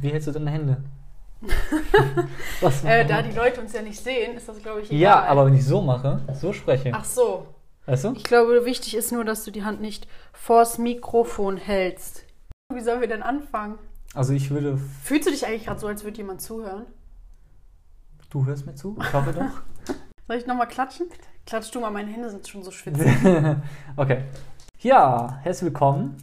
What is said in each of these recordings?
Wie hältst du deine Hände? Was Äh, da die Leute uns ja nicht sehen, ist das, glaube ich, egal. ja, aber wenn ich so mache, so spreche, Ach so. weißt du? Ich glaube, wichtig ist nur, dass du die Hand nicht vors Mikrofon hältst. Wie sollen wir denn anfangen? Also ich würde, Fühlst du dich eigentlich gerade so, als würde jemand zuhören? du hörst mir zu? Ich hoffe doch. Soll ich nochmal klatschen? Klatsch du mal, meine Hände sind schon so schwitzig. okay. Ja, herzlich willkommen.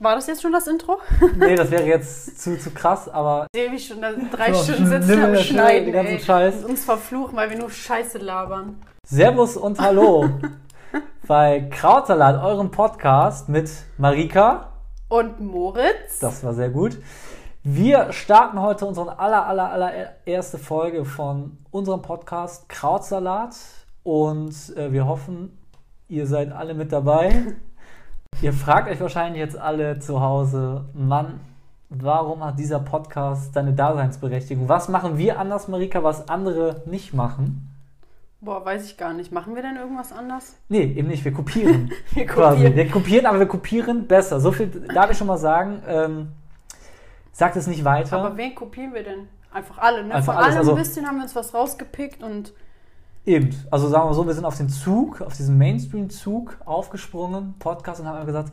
War das jetzt schon das Intro? Nee, das wäre jetzt zu, zu krass, aber Ich sehe, wie schon da drei So, Stunden sitzen am Schneiden. den ganzen ey. Scheiß. Und uns verfluchen, weil wir nur Scheiße labern. Servus und Hallo bei Krautsalat, eurem Podcast mit Marika. Und Moritz? Das war sehr gut. Wir starten heute unsere aller, aller, aller erste Folge von unserem Podcast Krautsalat und äh, wir hoffen, ihr seid alle mit dabei. ihr fragt euch wahrscheinlich jetzt alle zu Hause, Mann, warum hat dieser Podcast seine Daseinsberechtigung? Was machen wir anders, Marika, was andere nicht machen? Boah, weiß ich gar nicht. Machen wir denn irgendwas anders? Nee, eben nicht, wir kopieren. Wir quasi. kopieren. Wir kopieren, aber wir kopieren besser. So viel darf ich schon mal sagen. Ähm, sagt es nicht weiter. Aber wen kopieren wir denn? Einfach alle, ne? Einfach Von alles, allem also- ein bisschen haben wir uns was rausgepickt und Eben. Also sagen wir so, wir sind auf den Zug, auf diesen Mainstream-Zug aufgesprungen, Podcast, und haben gesagt,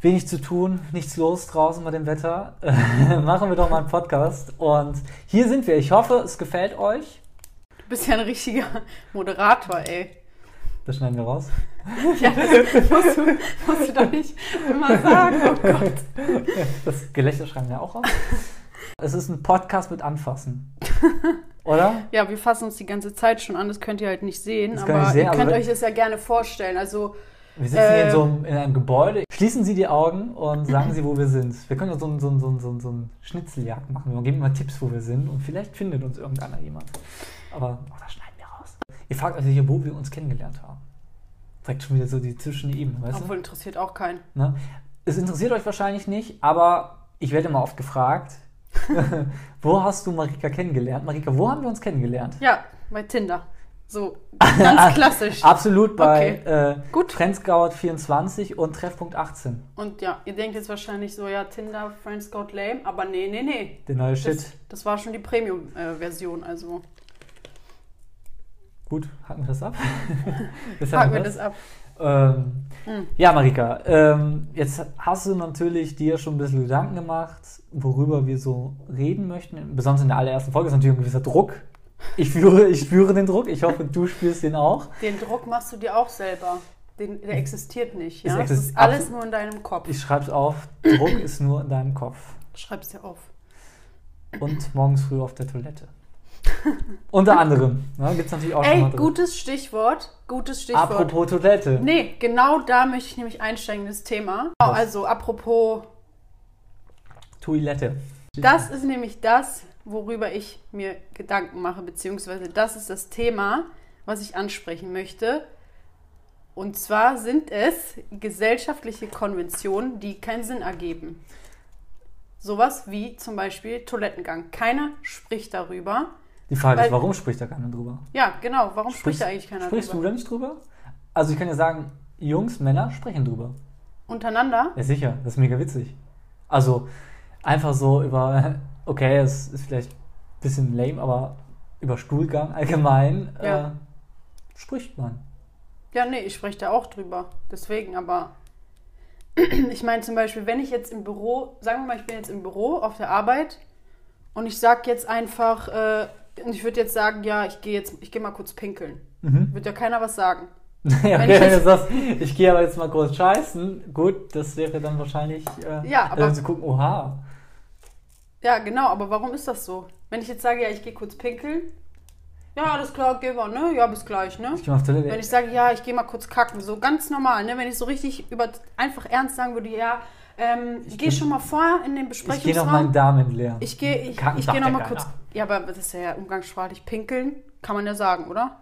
wenig zu tun, nichts los draußen bei dem Wetter. Machen wir doch mal einen Podcast. Und hier sind wir. Ich hoffe, es gefällt euch. du bist ja ein richtiger Moderator, ey. Das schneiden wir raus. Ja, das musst du, musst du doch nicht immer sagen. Oh Gott. Das Gelächter schreiben wir auch raus. Es ist ein Podcast mit Anfassen. Oder? Ja, wir fassen uns die ganze Zeit schon an, das könnt ihr halt nicht sehen, aber ich sehen, ihr könnt euch das ja gerne vorstellen. Also, Wir sitzen hier in, Ähm. so einem, in einem Gebäude. Schließen Sie die Augen und sagen Sie, wo wir sind. Wir können so, ein- so, so, so, ein- Schnitzeljagd machen. Wir geben mal Tipps, wo wir sind und vielleicht findet uns irgendeiner jemand. Aber oh, das schneiden wir raus. Ihr fragt euch sicher, wo wir uns kennengelernt haben. Direkt schon wieder so die Zwischenebene, weißt obwohl interessiert auch keinen. du? Ne? Es interessiert euch wahrscheinlich nicht, aber ich werde immer oft gefragt, wo hast du Marika kennengelernt? Marika, wo haben wir uns kennengelernt? Ja, bei Tinder. So, ganz klassisch. Absolut bei Okay. äh, Gut. Trendscout24 und Treffpunkt 18. Und ja, ihr denkt jetzt wahrscheinlich so, ja, Tinder, Friends Scout lame, aber nee, nee, nee. Der neue Shit. Das, war schon die Premium-Version, also Gut, haken wir das ab. Das haben wir das ab. Ähm, Hm. Ja, Marika, ähm, jetzt hast du natürlich dir schon ein bisschen Gedanken gemacht, worüber wir so reden möchten. Besonders in der allerersten Folge ist natürlich ein gewisser Druck. Ich führe, ich spüre den Druck. Ich hoffe, du spürst den auch. Den Druck machst du dir auch selber. Den, der existiert nicht. Es Ja? Exist- ist alles nur in deinem Kopf. Ich schreibe es auf. Druck ist nur in deinem Kopf. Schreib's dir auf. Und morgens früh auf der Toilette. Unter anderem. Ne, Gibt es natürlich auch schon Ey, drin. gutes Stichwort. Gutes Stichwort. Apropos Toilette. Nee, genau da möchte ich nämlich einsteigen, das Thema. Was? Also, apropos, Toilette. das ist nämlich das, worüber ich mir Gedanken mache, beziehungsweise das ist das Thema, was ich ansprechen möchte. Und zwar sind es gesellschaftliche Konventionen, die keinen Sinn ergeben. Sowas wie zum Beispiel Toilettengang. Keiner spricht darüber. Die Frage ist, Weil- warum spricht da keiner drüber? Ja, genau. Warum spricht Sprichst- da eigentlich keiner Sprichst du drüber? da nicht drüber? Also ich kann ja sagen, Jungs, Männer sprechen drüber. Untereinander? Ja, sicher, das ist mega witzig. Also, einfach so über, okay, es ist vielleicht ein bisschen lame, aber über Stuhlgang allgemein Ja. äh, spricht man. Ja, nee, ich spreche da auch drüber. Deswegen, aber ich meine zum Beispiel, wenn ich jetzt im Büro, sagen wir mal, ich bin jetzt im Büro auf der Arbeit und ich sag jetzt einfach, äh, und ich würde jetzt sagen, ja, ich gehe jetzt, ich gehe mal kurz pinkeln. Mhm. Wird ja keiner was sagen. ja, Wenn wenn du jetzt- sagst, ich gehe aber jetzt mal kurz scheißen, gut, das wäre dann wahrscheinlich, äh, Ja, aber- also gucken, oha. Ja, genau, aber warum ist das so? Wenn ich jetzt sage, ja, ich gehe kurz pinkeln, ja, alles klar, geh mal, ne? Ja, bis gleich, ne? Ich. Wenn ich sage, ja, ich gehe mal kurz kacken, so ganz normal, ne? Wenn ich so richtig über einfach ernst sagen würde, ja, ähm, Ich geh schon mal vor in den ich gehe Besprechungsraum. noch meinen Darm entleeren. Ich gehe ich, Kacken ich geh noch mal keiner. kurz. Ja, aber das ist ja umgangssprachlich. Pinkeln kann man ja sagen, oder?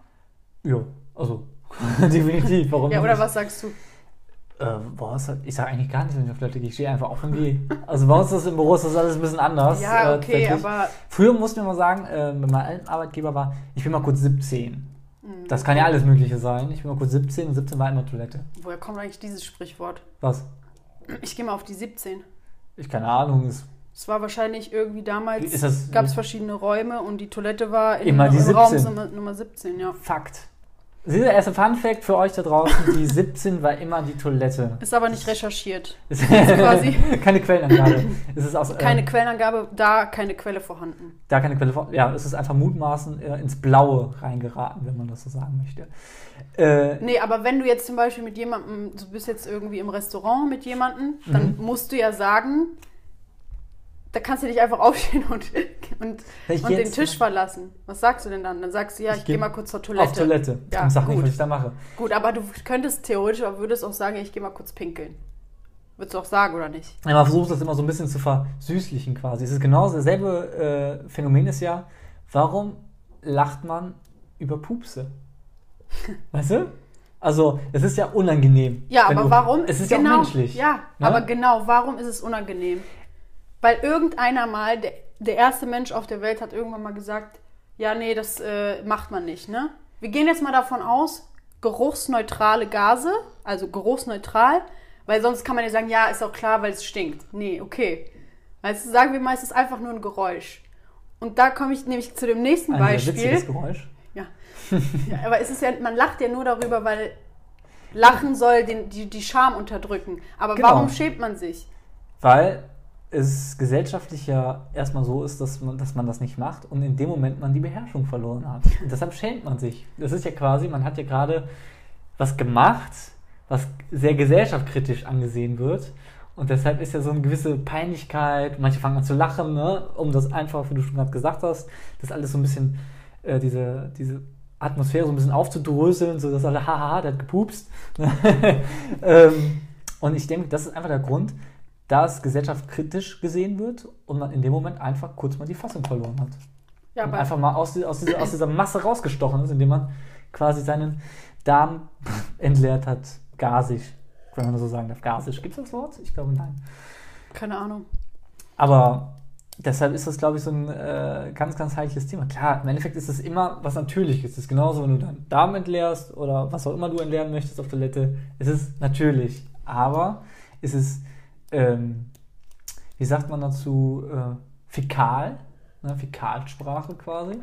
Ja, also, definitiv, warum Ja, nicht? oder was sagst du? Ähm, boah, ich sage eigentlich gar nicht, wenn ich auf Toilette gehe. Ich stehe einfach auf und gehe. Also bei uns ist das im Büro ist das alles ein bisschen anders. Ja, äh, okay, tatsächlich. aber Früher mussten wir mal sagen, äh, wenn mein alten Arbeitgeber war, ich bin mal kurz 17. Mhm. Das kann ja alles Mögliche sein. Ich bin mal kurz 17 und 17 war immer Toilette. woher kommt eigentlich dieses Sprichwort? Was? Ich gehe mal auf die 17. Ich keine Ahnung, ist Es war wahrscheinlich irgendwie damals, gab es verschiedene Räume und die Toilette war in, Immer die im Raum 17. Nummer, Nummer 17, ja. Fakt. Dieser erste Fun Fact für euch da draußen: Die 17 war immer die Toilette. Ist aber nicht recherchiert. Ist quasi- keine Quellenangabe. Es ist aus, Keine äh, Quellenangabe, da keine Quelle vorhanden. da keine Quelle. vor- Ja, es ist einfach mutmaßen äh, ins Blaue reingeraten, wenn man das so sagen möchte. Äh, Nee, aber wenn du jetzt zum Beispiel mit jemandem, du bist jetzt irgendwie im Restaurant mit jemandem, dann Mhm. musst du ja sagen, da kannst du nicht einfach aufstehen und, und, und geh den Tisch verlassen. Was sagst du denn dann? Dann sagst du, ja, Ich ich, geh gehe mal kurz zur Toilette. auf Toilette. Ja, ich sag nicht, gut. was ich da mache. Gut, aber du könntest theoretisch, aber würdest auch sagen, ich gehe mal kurz pinkeln. Würdest du auch sagen, oder nicht? Ja, man versucht das immer so ein bisschen zu versüßlichen quasi. Es ist genau dasselbe äh, Phänomen ist ja, warum lacht man über Pupse? Weißt du? Also, es ist ja unangenehm. Ja, aber du- warum? Es ist ja genau, auch menschlich. Ja, Ne? aber genau, warum ist es unangenehm? Weil irgendeiner mal, der, der erste Mensch auf der Welt hat irgendwann mal gesagt, ja, nee, das äh, macht man nicht, ne? Wir gehen jetzt mal davon aus, geruchsneutrale Gase, also geruchsneutral, weil sonst kann man ja sagen, ja, ist auch klar, weil es stinkt. Nee, okay. Weißt du, sagen wir mal, es ist einfach nur ein Geräusch. Und da komme ich nämlich zu dem nächsten Ein Beispiel. witziges Geräusch. Ja. ja. Aber es ist ja, man lacht ja nur darüber, weil Lachen soll den, die, die Scham unterdrücken. Aber Genau. warum schämt man sich? Weil es gesellschaftlich ja erstmal so ist, dass man, dass man das nicht macht und in dem Moment man die Beherrschung verloren hat. Und deshalb schämt man sich. Das ist ja quasi, man hat ja gerade was gemacht, was sehr gesellschaftskritisch angesehen wird. Und deshalb ist ja so eine gewisse Peinlichkeit, manche fangen an zu lachen, ne? um das einfach, wie du schon gerade gesagt hast, das alles so ein bisschen, äh, diese, diese Atmosphäre so ein bisschen aufzudröseln, so dass alle, haha, der hat gepupst. ähm, und ich denke, das ist einfach der Grund, dass gesellschaftskritisch gesehen wird und man in dem Moment einfach kurz mal die Fassung verloren hat. Ja, und einfach mal aus, aus, dieser, aus dieser Masse rausgestochen ist, indem man quasi seinen Darm entleert hat. Gasig, wenn man so sagen darf. Gasig, gibt es das Wort? Ich glaube nein. keine Ahnung. Aber deshalb ist das, glaube ich, so ein äh, ganz, ganz heikles Thema. Klar, im Endeffekt ist es immer was Natürliches. Es ist genauso, wenn du deinen Darm entleerst oder was auch immer du entleeren möchtest auf Toilette. Es ist natürlich. Aber es ist, ähm, wie sagt man dazu, äh, fäkal, ne? Fäkalsprache quasi.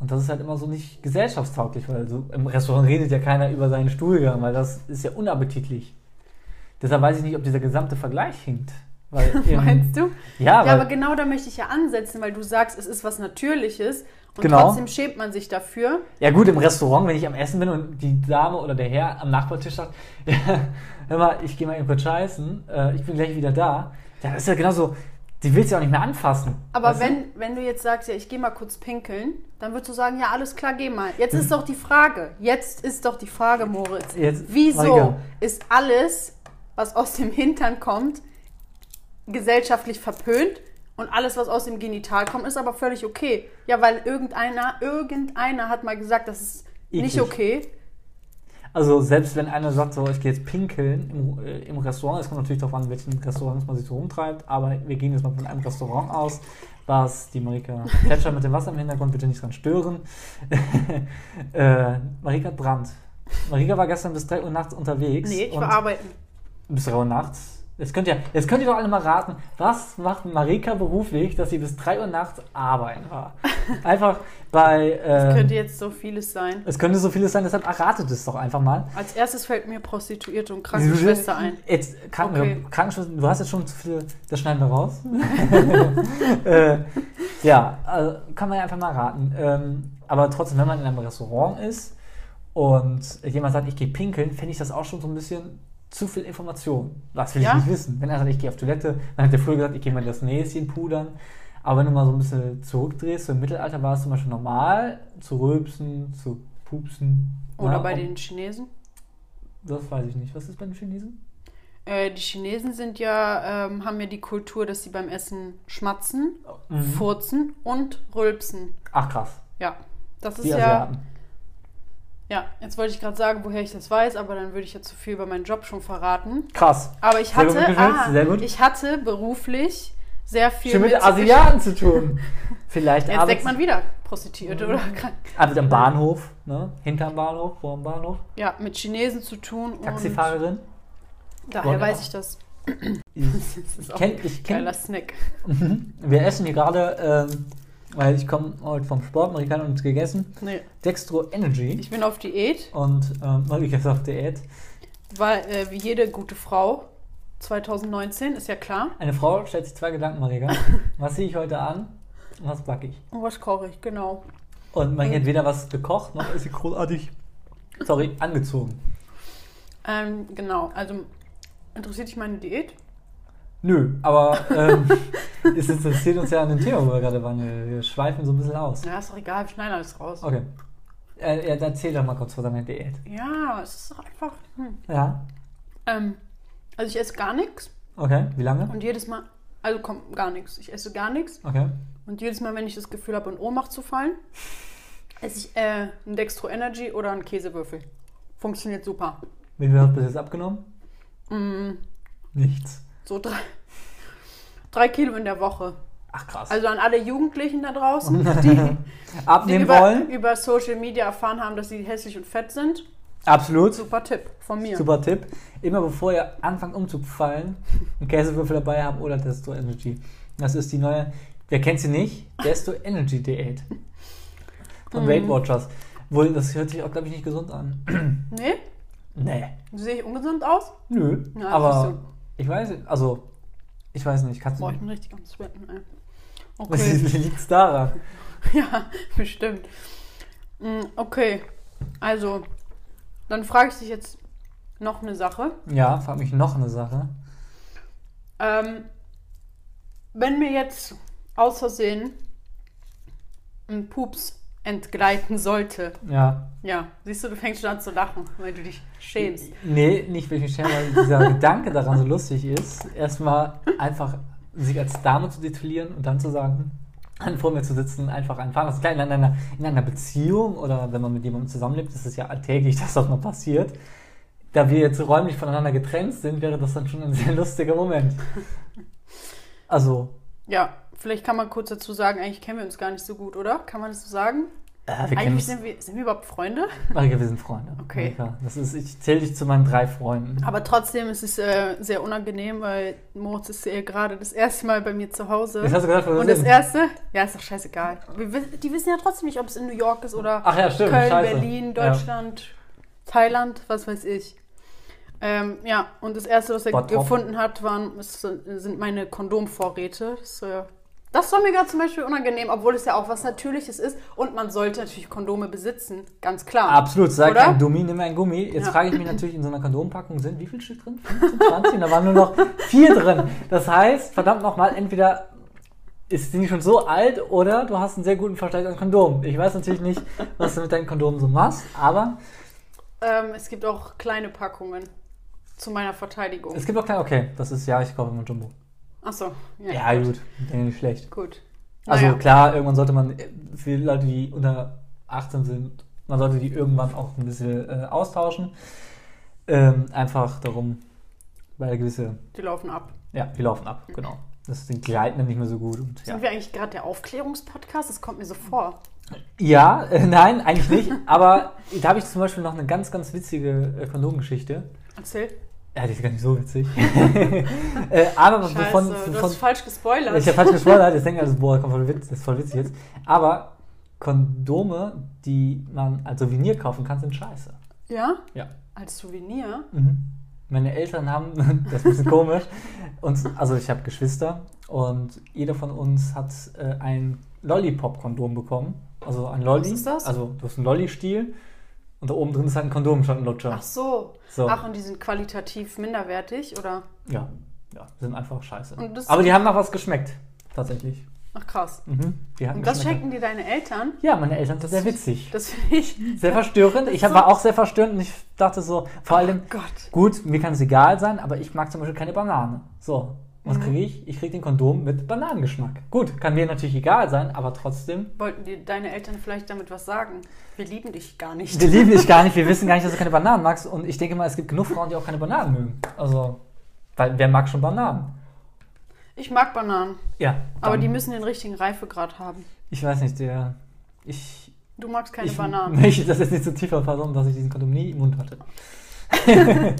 Und das ist halt immer so nicht gesellschaftstauglich, weil so im Restaurant redet ja keiner über seinen Stuhlgang, weil das ist ja unappetitlich. Deshalb weiß ich nicht, ob dieser gesamte Vergleich hinkt. Weil Meinst du? Ja, Ja, aber genau da möchte ich ja ansetzen, weil du sagst, es ist was Natürliches und Genau. trotzdem schämt man sich dafür. ja gut, im Restaurant, wenn ich am Essen bin und die Dame oder der Herr am Nachbartisch sagt, ja, hör mal, ich gehe mal eben kurz scheißen, äh, ich bin gleich wieder da, ja, das ist ja genauso, die willst du ja auch nicht mehr anfassen. Aber weißt du? wenn, wenn du jetzt sagst, ja, ich gehe mal kurz pinkeln, dann würdest du sagen, ja, alles klar, geh mal. Jetzt ist doch die Frage, jetzt ist doch die Frage, Moritz. Jetzt, Wieso ist alles, was aus dem Hintern kommt, gesellschaftlich verpönt und alles, was aus dem Genital kommt, ist aber völlig okay? Ja, weil irgendeiner, irgendeiner hat mal gesagt, das ist nicht Eklig. okay. Also selbst wenn einer sagt, so, ich gehe jetzt pinkeln im, äh, im Restaurant, es kommt natürlich darauf an, welchen Restaurants man sich so rumtreibt, aber wir gehen jetzt mal von einem Restaurant aus, was die Marika Thatcher mit dem Wasser im Hintergrund bitte nicht dran stören. äh, Marika hat Brand. Marika war gestern bis 3 Uhr nachts unterwegs. Nee, ich war arbeiten. bis 3 Uhr nachts. Jetzt könnt, ihr, jetzt könnt ihr doch alle mal raten, was macht Marika beruflich, dass sie bis 3 Uhr nachts arbeiten war? Einfach bei... Das ähm, könnte jetzt so vieles sein. es könnte so vieles sein, deshalb erratet es doch einfach mal. Als erstes fällt mir Prostituierte und Krankenschwester ein. Jetzt, Kranken, Okay. Krankenschwester, du hast jetzt schon zu viele, das schneiden wir raus. äh, ja, also kann man ja einfach mal raten. Ähm, aber trotzdem, wenn man in einem Restaurant ist und jemand sagt, ich gehe pinkeln, fände ich das auch schon so ein bisschen zu viel Information. Was will Ja? ich nicht wissen? Wenn er sagt, ich gehe auf Toilette, dann hat der früher gesagt, ich gehe mal das Näschen pudern. Aber wenn du mal so ein bisschen zurückdrehst, so im Mittelalter war es zum Beispiel normal, zu rülpsen, zu pupsen. Oder Ja, bei und- den Chinesen. Das weiß ich nicht. Was ist bei den Chinesen? Äh, die Chinesen sind ja, ähm, haben ja die Kultur, dass sie beim Essen schmatzen, Mhm. furzen und rülpsen. Ach krass. Ja, das ist Die ja. Asiaten. Ja, jetzt wollte ich gerade sagen, woher ich das weiß, aber dann würde ich ja zu viel über meinen Job schon verraten. Krass. Aber ich Sehr gut hatte, ah, sehr gut. ich hatte beruflich sehr viel Schon mit mit Asiaten zu tun. Vielleicht Jetzt denkt man wieder Prostituierte oder krank. arbeitet am Bahnhof, ne? Hinterm Bahnhof, vor dem Bahnhof. Ja, mit Chinesen zu tun. Taxifahrerin. Daher Wunderbar. weiß ich das. Ich, Das ist auch kenn, ich kenn, Snack. wir essen hier gerade, ähm, weil ich komme heute vom Sport, Marika hat uns gegessen, Nee, Dextro Energy. ich bin auf Diät, Und ähm, Marika ist auf Diät. weil äh, wie jede gute Frau 2019, ist ja klar. Eine Frau stellt sich zwei Gedanken, Marika. Was ziehe ich heute an und was backe ich? Und was koche ich, genau. Und Marika hat weder was gekocht, noch ist sie großartig, sorry, angezogen. Ähm, genau, also interessiert dich meine Diät? Nö, aber ähm, es interessiert uns ja an dem Thema, wo wir gerade waren. Wir wir schweifen so ein bisschen aus. Ja, ist doch egal, wir schneiden alles raus. Okay. Äh, ja, erzähl doch mal kurz von deiner Diät. Ja, es ist doch einfach. Hm. Ja. Ähm, also ich esse gar nichts Okay. Wie lange? und jedes Mal, also komm, gar nichts. Ich esse gar nichts Okay. und jedes Mal, wenn ich das Gefühl habe, in Ohnmacht zu fallen, esse ich äh, einen Dextro Energy oder einen Käsewürfel. Funktioniert super. Wie viel hast du bis jetzt abgenommen? Mm, Nichts. So drei, drei Kilo in der Woche. Ach krass. Also an alle Jugendlichen da draußen, die, die Abnehmen über, wollen? über Social Media erfahren haben, dass sie hässlich und fett sind. Absolut. Super Tipp von mir. Super Tipp. Immer bevor ihr anfangt umzufallen, einen Käsewürfel dabei haben oder Desto Energy. Das ist die neue, wer kennt sie nicht? Desto Energy Diät. Von Mhm. Weight Watchers. Wohl, das hört sich auch, glaube ich, nicht gesund an. Nee? nee. Sehe ich ungesund aus? Nö. Ja, aber ich weiß, also, ich weiß nicht, kannst du. Boah, ich bin richtig am Sweaten, ey. Okay. liegt es daran? ja, bestimmt. Mm, Okay, also, dann frage ich dich jetzt noch eine Sache. Ja, frag mich noch eine Sache. Ähm, wenn mir jetzt aus Versehen ein Pups entgleiten sollte, Ja. ja, siehst du, du fängst schon an zu lachen, weil du dich schämst. Nee, nicht weil ich mich schäme, weil dieser Gedanke daran so lustig ist. Erstmal einfach sich als Dame zu titulieren und dann zu sagen, an vor mir zu sitzen, einfach einfahren. Das ist klar, in einer, in einer Beziehung oder wenn man mit jemandem zusammenlebt, ist es ja alltäglich, dass das mal passiert. Da wir jetzt räumlich voneinander getrennt sind, wäre das dann schon ein sehr lustiger Moment. Also, Ja, vielleicht kann man kurz dazu sagen, eigentlich kennen wir uns gar nicht so gut, oder? Kann man das so sagen? äh, wir Eigentlich sind wir, sind wir überhaupt Freunde? Marika, wir sind Freunde. Okay. Marika, das ist, ich zähle dich zu meinen drei Freunden. Aber trotzdem ist es äh, sehr unangenehm, weil Moritz ist äh, gerade das erste Mal bei mir zu Hause. Jetzt hast du gesagt, wir Und das sind. erste, ja, ist doch scheißegal. Wir, die wissen ja trotzdem nicht, ob es in New York ist oder ja, stimmt. Köln, scheiße. Berlin, Ja. Deutschland, Thailand, was weiß ich. Ähm, ja, und das erste, was er Bottrop. gefunden hat, waren, ist, sind meine Kondomvorräte. Das, äh, das war mir gerade zum Beispiel unangenehm, obwohl es ja auch was Natürliches ist. Und man sollte natürlich Kondome besitzen, ganz klar. Absolut, sag ein Dummi, nimm ein Gummi. Jetzt Ja. frage ich mich natürlich, in so einer Kondompackung sind wie viel Stück drin? 15, 20? da waren nur noch vier drin. Das heißt, verdammt nochmal, entweder ist die schon so alt oder du hast einen sehr guten Vergleich an Kondom. Ich weiß natürlich nicht, was du mit deinen Kondomen so machst, aber Ähm, es gibt auch kleine Packungen zu meiner Verteidigung. es gibt auch kleine, okay, das ist ja, ich kaufe immer Jumbo. Achso, ja, Ja, gut, denke nicht schlecht. gut. Also Naja. klar, irgendwann sollte man, für Leute, die unter 18 sind, man sollte die irgendwann auch ein bisschen äh, austauschen. Ähm, einfach darum, weil gewisse Die laufen ab. Ja, die laufen ab, genau. Das den gleiten dann nicht mehr so gut. Und, ja, Sind wir eigentlich gerade der Aufklärungspodcast? Das kommt mir so vor. ja äh, nein, eigentlich nicht. Aber da habe ich zum Beispiel noch eine ganz, ganz witzige äh, Kondomgeschichte. Erzähl. Ja, die ist gar nicht so witzig. äh, aber Scheiße, von, du von, hast falsch gespoilert. ich habe falsch gespoilert, jetzt denken also, boah, kommt voll witz, das ist voll witzig jetzt. Aber Kondome, die man als Souvenir kaufen kann, sind scheiße. ja? Ja. Als Souvenir? Mhm. Meine Eltern haben, das ist ein bisschen komisch, und, also ich habe Geschwister und jeder von uns hat äh, ein Lollipop-Kondom bekommen. Also ein Lolli. Was ist das? Also du hast einen Lolli-Stiel und da oben drin ist halt ein Kondom, schon ein Lutscher. Ach so. So. Ach, und die sind qualitativ minderwertig, oder? Ja, ja, sind einfach scheiße. Aber die haben nach was geschmeckt, tatsächlich. Ach krass. Mhm. Und das schenken dir deine Eltern? Ja, meine Eltern sind sehr witzig. Das finde ich. Sehr verstörend. Ich hab- war auch sehr verstörend und ich dachte so, vor allem, Gott. Gut, mir kann es egal sein, aber ich mag zum Beispiel keine Banane. So, was kriege ich? Ich kriege den Kondom mit Bananengeschmack. Gut, kann mir natürlich egal sein, aber trotzdem. Wollten dir deine Eltern vielleicht damit was sagen? Wir lieben dich gar nicht. Wir lieben dich gar nicht, wir wissen gar nicht, dass du keine Bananen magst und ich denke mal, es gibt genug Frauen, die auch keine Bananen mögen. Also, weil wer mag schon Bananen? Ich mag Bananen, Ja. aber die müssen den richtigen Reifegrad haben. Ich weiß nicht, der. Ich, Du magst keine ich Bananen. möchte das jetzt nicht so tief erfassen, dass ich diesen Kondom nie im Mund hatte.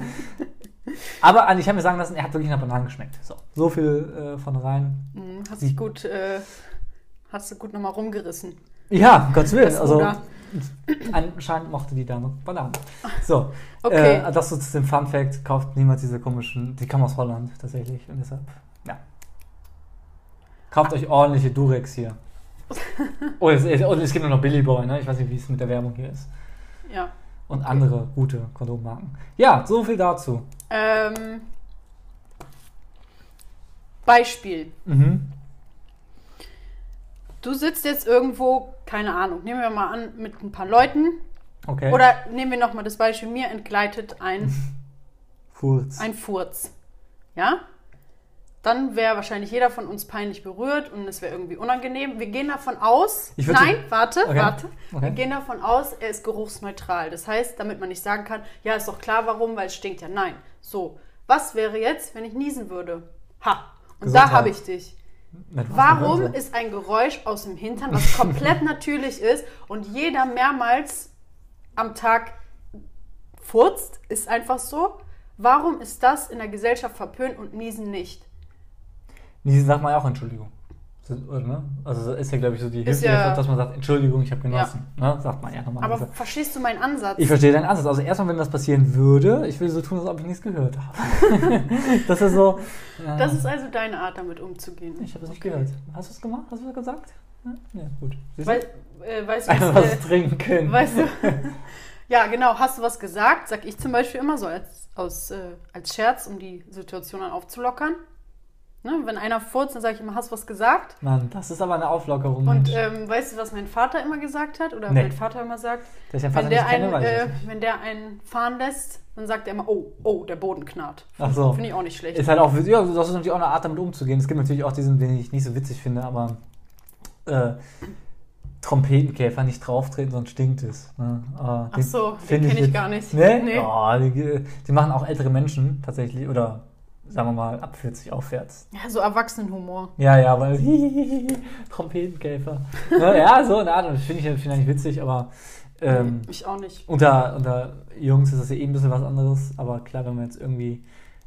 Aber also ich habe mir sagen lassen, er hat wirklich nach Bananen geschmeckt. So, so viel äh, von rein. Mhm, hast dich gut, äh, hast du gut nochmal rumgerissen. Ja, Gottes Willen. Das Also anscheinend mochte die Dame Bananen. So, Okay. äh, das so zu dem Fun Fact, kauft niemals diese komischen, die kommen aus Holland tatsächlich. Und deshalb, ja. Kauft euch ordentliche Durex hier. Oh, es, und es gibt nur noch Billy Boy, ne? Ich weiß nicht, wie es mit der Werbung hier ist. Ja. Und andere gute Kondommarken. Ja, so viel dazu. Ähm, Beispiel. Mhm. Du sitzt jetzt irgendwo, keine Ahnung, nehmen wir mal an, mit ein paar Leuten. Okay. Oder nehmen wir nochmal das Beispiel, mir entgleitet ein, Furz. ein Furz. Ja? Dann wäre wahrscheinlich jeder von uns peinlich berührt und es wäre irgendwie unangenehm. Wir gehen davon aus. Nein, so- warte, Okay. warte. Wir Okay. gehen davon aus, er ist geruchsneutral. Das heißt, damit man nicht sagen kann, ja, ist doch klar, warum, weil es stinkt ja. Nein. So, was wäre jetzt, wenn ich niesen würde? Ha. Und Gesundheit. da habe ich dich. Warum ist ein Geräusch aus dem Hintern, was komplett natürlich ist und jeder mehrmals am Tag furzt, ist einfach so? Warum ist das in der Gesellschaft verpönt und Niesen nicht? Niesen sagt man ja auch Entschuldigung. Ne? Also das ist ja, glaube ich, so die Hilfe, ja- dass man sagt, Entschuldigung, ich habe genossen. Ne? Sagt man ja Aber normalerweise. verstehst du meinen Ansatz? Ich verstehe deinen Ansatz. Also erstmal, wenn das passieren würde, ich will so tun, als ob ich nichts gehört habe. das ist so. Ja, das ist also deine Art, damit umzugehen. ich habe es nicht Okay. gehört. Hast du es gemacht? Hast du es gesagt? Ja, ja gut. Siehst du? Weil, äh, weißt du, was, was äh, trinken. weißt du? ja, genau. Hast du was gesagt? Sag ich zum Beispiel immer so als, aus, äh, als Scherz, um die Situation dann aufzulockern. Ne? Wenn einer furzt, dann sage ich immer, hast du was gesagt? Mann, das ist aber eine Auflockerung. Und ähm, weißt du, was mein Vater immer gesagt hat? Oder Nee. mein Vater immer sagt? Dass ich deinen Wenn Vater der, kenne, einen, ich äh, das wenn der einen fahren lässt, dann sagt er immer, oh, oh, der Boden knarrt. Ach so. Finde ich auch nicht schlecht. Ist halt auch, ja, das ist natürlich auch eine Art, damit umzugehen. Es gibt natürlich auch diesen, den ich nicht so witzig finde, aber äh, Trompetenkäfer nicht drauftreten, sonst stinkt es. Ne? Aber Ach so, den kenne ich jetzt- gar nicht. Nee? Nee. Oh, die, die machen auch ältere Menschen tatsächlich, oder sagen wir mal ab 40 aufwärts. Ja, so Erwachsenenhumor. Ja, ja, weil Trompetenkäfer. ne? Ja, so eine Art, das finde ich, find ich witzig, aber ähm, Nee, ich auch nicht. unter, unter Jungs ist das ja eh ein bisschen was anderes, aber klar, wenn man jetzt irgendwie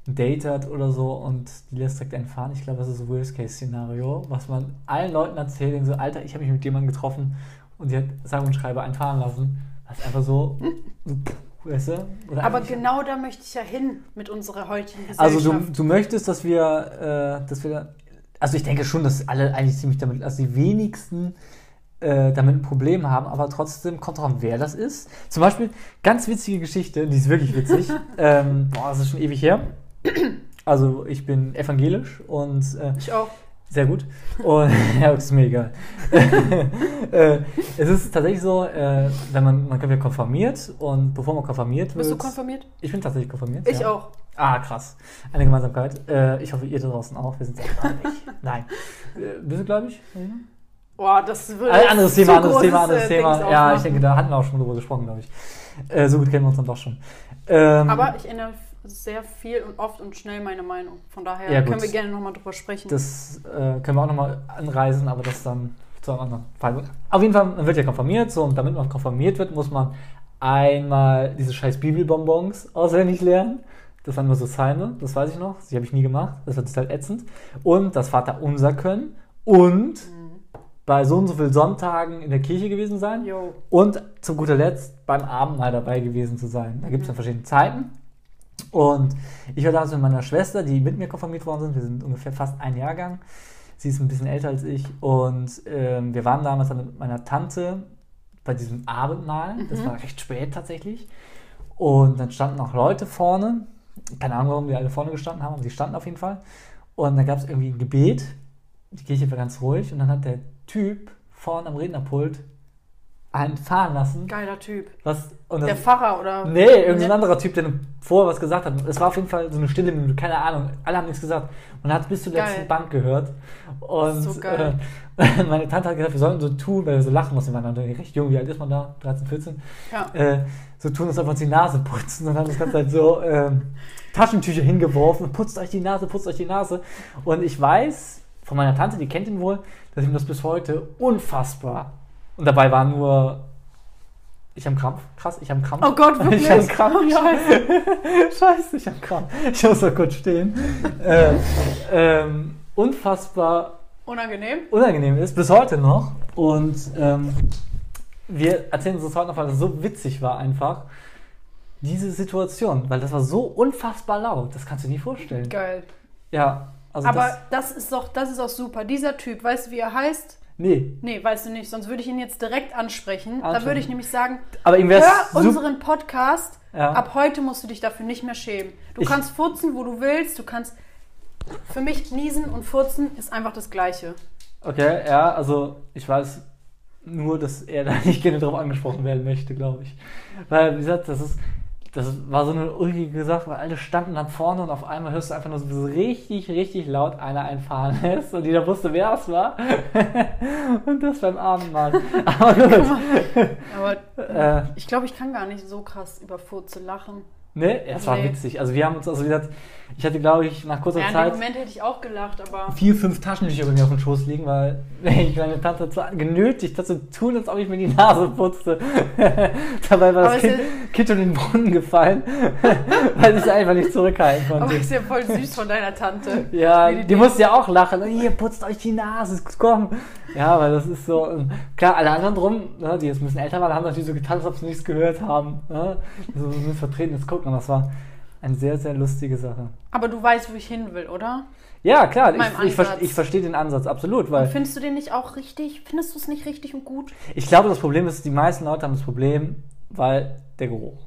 ein Date hat oder so und die lässt direkt einen fahren, ich glaube, das ist das Worst-Case-Szenario, was man allen Leuten erzählt, denken so, Alter, ich habe mich mit jemandem getroffen und die hat sage und schreibe einen fahren lassen. Das ist einfach so, weißt du? Aber genau da möchte ich ja hin mit unserer heutigen Also Gesellschaft. du, du möchtest, dass wir, äh, dass wir, also ich denke schon, dass alle eigentlich ziemlich damit, also die wenigsten äh, damit ein Problem haben, aber trotzdem kommt drauf an, wer das ist. Zum Beispiel, ganz witzige Geschichte, die ist wirklich witzig. ähm, boah, das ist schon ewig her. Also ich bin evangelisch und äh, ich auch. Sehr gut. Und ja, ist mir egal. äh, es ist tatsächlich so, äh, wenn man, man wird konfirmiert und bevor man konfirmiert wird. Bist du konfirmiert? Ich bin tatsächlich konfirmiert. Ich ja. auch. Ah, krass. Eine Gemeinsamkeit. Äh, ich hoffe, ihr da draußen auch. Wir sind sehr gläubig. Nein. Äh, bist du gläubig? Boah, das würde Ein anderes Thema, anderes Thema, anderes Thema. Dings Ja, ich denke, da hatten wir auch schon drüber gesprochen, glaube ich. So gut kennen wir uns dann doch schon. Ähm, Aber ich ändere sehr viel und oft und schnell meine Meinung. Von daher Ja, können wir gerne nochmal drüber sprechen. das äh, können wir auch nochmal anreisen, aber das dann zu einem anderen Fall. Auf jeden Fall, man wird ja konfirmiert, so, und damit man konfirmiert wird, muss man einmal diese scheiß Bibelbonbons auswendig lernen. Das waren nur so Psalme, das weiß ich noch. Die habe ich nie gemacht. Das wird halt ätzend. Und das Vaterunser können. Und bei so und so vielen Sonntagen in der Kirche gewesen sein. Jo. Und zu guter Letzt beim Abendmahl dabei gewesen zu sein. Da gibt es dann verschiedene Zeiten. Und ich war damals mit meiner Schwester, die mit mir konfirmiert worden sind. Wir sind ungefähr fast ein Jahrgang. Sie ist ein bisschen älter als ich. Und ähm, wir waren damals dann mit meiner Tante bei diesem Abendmahl. Das war recht spät tatsächlich. Und dann standen auch Leute vorne. Keine Ahnung, warum die alle vorne gestanden haben, aber die standen auf jeden Fall. Und dann gab es irgendwie ein Gebet. Die Kirche war ganz ruhig. Und dann hat der Typ vorne am Rednerpult fahren lassen. Geiler Typ. Was, Der Pfarrer oder. Nee, irgendein anderer Typ, der vorher was gesagt hat. Es war auf jeden Fall so eine stille Minute, keine Ahnung. Alle haben nichts gesagt. Und hat bis Geil. letzten Band gehört. Und So geil. Äh, meine Tante hat gesagt, wir sollten so tun, weil wir so lachen mussten. Wir waren dann recht jung, wie alt ist man da? 13, 14? Ja. Äh, so tun, als ob wir uns die Nase putzen. Und haben das Ganze halt so ähm, Taschentücher hingeworfen. Putzt euch die Nase, putzt euch die Nase. Und ich weiß von meiner Tante, die kennt ihn wohl, dass ihm das bis heute unfassbar. Und dabei waren nur Ich habe Krampf. Krass, ich habe Krampf. Oh Gott, wirklich? Ich habe Krampf. Oh, Scheiße. Scheiße, ich habe Krampf. Ich muss mal kurz stehen. äh, ähm, unfassbar Unangenehm. unangenehm ist, bis heute noch. Und ähm, wir erzählen uns das heute noch, weil das so witzig war einfach. Diese Situation, weil das war so unfassbar laut, das kannst du dir nie vorstellen. Geil. Ja, also Aber das, das, ist doch, das ist auch super. Dieser Typ, weißt du, wie er heißt? Nee, Nee, weißt du nicht, sonst würde ich ihn jetzt direkt ansprechen. Da Ansprechen. würde ich nämlich sagen, aber ihm hör unseren Podcast. Ja. Ab heute musst du dich dafür nicht mehr schämen. Du Ich- kannst furzen, wo du willst. Du kannst. Für mich niesen und furzen ist einfach das Gleiche. Okay, ja, also ich weiß nur, dass er da nicht gerne drauf angesprochen werden möchte, glaube ich. Weil, wie gesagt, das ist, das war so eine ulkige Sache, weil alle standen dann vorne und auf einmal hörst du einfach nur so richtig, richtig laut einer einfahren lässt und jeder wusste, wer es war. und das beim Abendmahl. Aber gut. Aber Äh, ich glaube, ich kann gar nicht so krass über Furze lachen. Ne, es war Nee. witzig. Also wir haben uns, also wie gesagt, ich hatte, glaube ich, nach kurzer Ja, Zeit Moment hätte ich auch gelacht, aber. vier, fünf Taschentücher bei mir auf dem Schoß liegen, weil ich meine Tante genötigt dazu tun, als ob ich mir die Nase putzte. Dabei war Aber das kind, kind schon in den Brunnen gefallen, weil ich es einfach nicht zurückhalten Aber konnte. ist ja voll süß von deiner Tante. Ja, die die musste ja auch lachen. Hier, putzt euch die Nase, komm. Ja, weil das ist so. ähm, Klar, alle anderen drum, ne, die jetzt ein bisschen älter waren, haben natürlich so getan, als ob sie nichts gehört haben. Ne? So ein vertretenes Gucken. Und das war eine sehr, sehr lustige Sache. Aber du weißt, wo ich hin will, oder? Ja, klar, ich, ich, ver- ich verstehe den Ansatz absolut, weil Findest du den nicht auch richtig? Findest du es nicht richtig und gut? ich glaube, das Problem ist, die meisten Leute haben das Problem, weil der Geruch.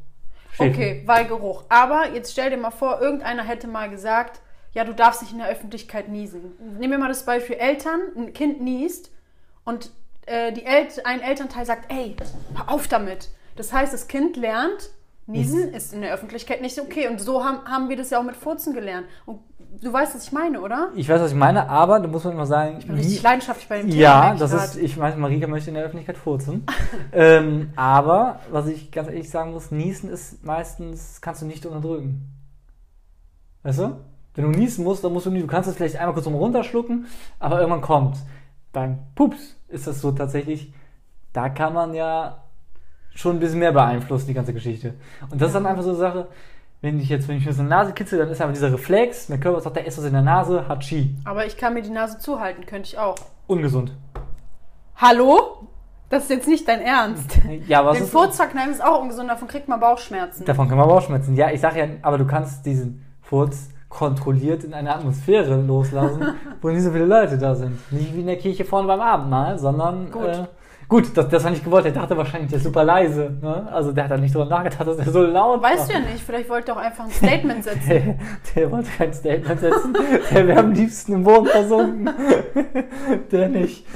Steht. Okay, weil Geruch. Aber jetzt stell dir mal vor, irgendeiner hätte mal gesagt, ja, du darfst nicht in der Öffentlichkeit niesen. Nehmen wir mal das Beispiel Eltern, ein Kind niest und äh, die El ein Elternteil sagt, ey, hör auf damit. Das heißt, das Kind lernt, niesen ist in der Öffentlichkeit nicht okay. Und so haben, haben wir das ja auch mit Furzen gelernt. Und du weißt, was ich meine, oder? Ich weiß, was ich meine, aber da muss man immer sagen, Ich bin richtig leidenschaftlich bei dem Thema. Ja, das grad. ist, ich weiß, Marika möchte in der Öffentlichkeit furzen. ähm, aber, was ich ganz ehrlich sagen muss, Niesen ist meistens, kannst du nicht unterdrücken. Weißt du? Wenn du niesen musst, dann musst du nie, du kannst es vielleicht einmal kurz um runterschlucken, aber irgendwann kommt. Beim Pups ist das so tatsächlich, da kann man ja schon ein bisschen mehr beeinflussen, die ganze Geschichte. Und das ist dann einfach so eine Sache, wenn ich jetzt, wenn ich mir so eine Nase kitzel, dann ist einfach dieser Reflex, der Körper sagt, da ist was in der Nase, hat Ski. Aber ich kann mir die Nase zuhalten, könnte ich auch. Ungesund. Hallo? Das ist jetzt nicht dein Ernst. Ja, was Den ist Furz verkneifen ist auch ungesund, davon kriegt man Bauchschmerzen. Davon kann man Bauchschmerzen. Ja, ich sag ja, aber du kannst diesen Furz kontrolliert in eine Atmosphäre loslassen, wo nicht so viele Leute da sind. Nicht wie in der Kirche vorne beim Abendmahl, sondern Gut. Äh, gut, das, das war nicht gewollt. Der dachte wahrscheinlich, der ist super leise. Ne? Also der hat da nicht drüber nachgedacht, dass er so laut Weißt du war. ja nicht, vielleicht wollte er auch einfach ein Statement setzen. Der, der wollte kein Statement setzen. der wäre am liebsten im Boden versunken. der nicht.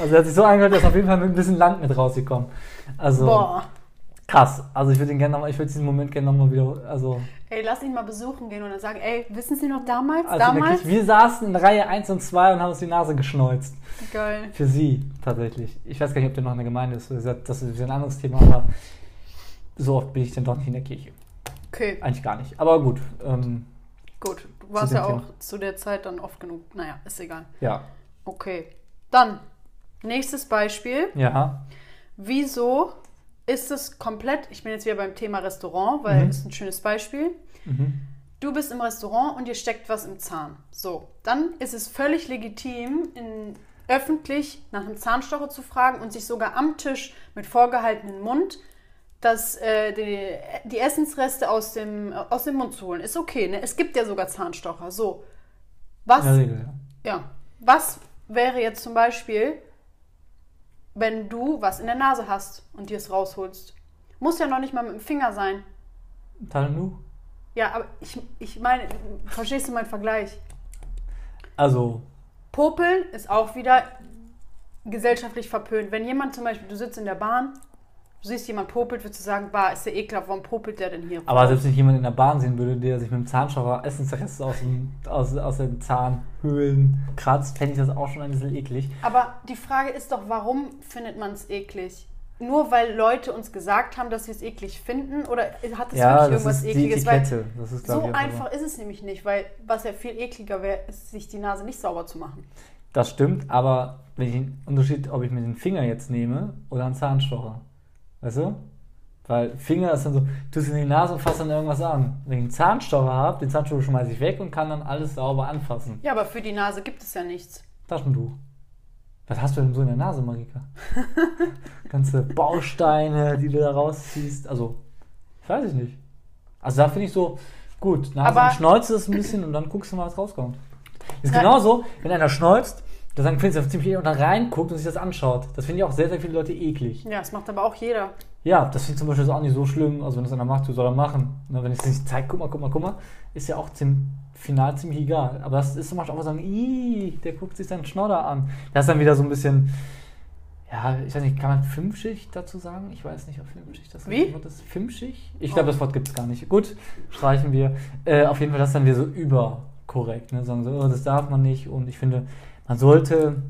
Also er hat sich so angehört, dass auf jeden Fall mit ein bisschen Land mit rausgekommen. Also Boah. Krass. Also ich würde den gerne nochmal, ich würde diesen Moment gerne nochmal wieder, also Ey, lass ihn mal besuchen gehen und dann sagen, ey, wissen Sie noch damals? Also damals? Küche, wir saßen in Reihe 1 und 2 und haben uns die Nase geschneuzt. Geil. Für sie tatsächlich. Ich weiß gar nicht, ob der noch in der Gemeinde ist. Das ist ein anderes Thema, aber so oft bin ich dann doch nicht in der Kirche. Okay, Eigentlich gar nicht. Aber gut. Ähm, gut. Du warst ja auch Thema. zu der Zeit dann oft genug. Naja, ist egal. ja. Okay. Dann, nächstes Beispiel. Ja. Wieso ist es komplett, ich bin jetzt wieder beim Thema Restaurant, weil Mhm. es ist ein schönes Beispiel. Mhm. Du bist im Restaurant und dir steckt was im Zahn. So, dann ist es völlig legitim, in, öffentlich nach einem Zahnstocher zu fragen und sich sogar am Tisch mit vorgehaltenem Mund das, äh, die, die Essensreste aus dem, aus dem Mund zu holen. Ist okay, ne? Es gibt ja sogar Zahnstocher. So, was, ja. ja, was wäre jetzt zum Beispiel, wenn du was in der Nase hast und dir es rausholst? Muss ja noch nicht mal mit dem Finger sein. Talenu? Ja, aber ich, ich meine, verstehst du meinen Vergleich? Also, Popeln ist auch wieder gesellschaftlich verpönt. Wenn jemand zum Beispiel, du sitzt in der Bahn, du siehst jemand popelt, würdest du sagen, bah, ist der ekelhaft, warum popelt der denn hier? aber selbst wenn ich jemanden in der Bahn sehen würde, der sich mit dem Zahnstocher Essensreste aus, dem, aus, aus den Zahnhöhlen kratzt, fände ich das auch schon ein bisschen eklig. Aber die Frage ist doch, warum findet man es eklig? Nur weil Leute uns gesagt haben, dass sie es eklig finden? Oder hat es ja, wirklich irgendwas Ekliges? Weil ist, so einfach ist es nämlich nicht, weil was ja viel ekliger wäre, ist, sich die Nase nicht sauber zu machen. Das stimmt, aber wenn ich den Unterschied, ob ich mir den Finger jetzt nehme oder einen Zahnstocher. Weißt du? Weil Finger ist dann so, tust in die Nase und fasst dann irgendwas an. Wenn ich einen Zahnstocher habe, den Zahnstocher schmeiße ich weg und kann dann alles sauber anfassen. Ja, aber für die Nase gibt es ja nichts. Taschentuch. Was hast du denn so in der Nase, Marika? Ganze Bausteine, die du da rausziehst. Also, weiß ich nicht. Also da finde ich so, gut, Nase Aber- und Schnäuze ist ein bisschen und dann guckst du mal, was rauskommt. Ist Na- genauso, wenn einer schneuzt, da sagen findest du ziemlich und dann reinguckt und sich das anschaut. Das finde ich auch sehr, sehr viele Leute eklig. Ja, das macht aber auch jeder. Ja, das finde ich zum Beispiel auch nicht so schlimm. Also wenn das einer macht, so soll er machen. Ne, wenn es nicht zeigt, guck mal, guck mal, guck mal, ist ja auch zum final ziemlich egal. Aber das ist zum Beispiel auch sagen, Ih, der guckt sich seinen Schnodder an. Das ist dann wieder so ein bisschen, ja, ich weiß nicht, kann man Filmschicht dazu sagen? Ich weiß nicht, ob Filmschicht das Wie? Wort ist. Filmschicht? Ich glaube, das Wort gibt es gar nicht. Gut, streichen wir. Äh, auf jeden Fall, das ist dann wieder so überkorrekt. Ne? Sagen so, oh, das darf man nicht. Und ich finde, man sollte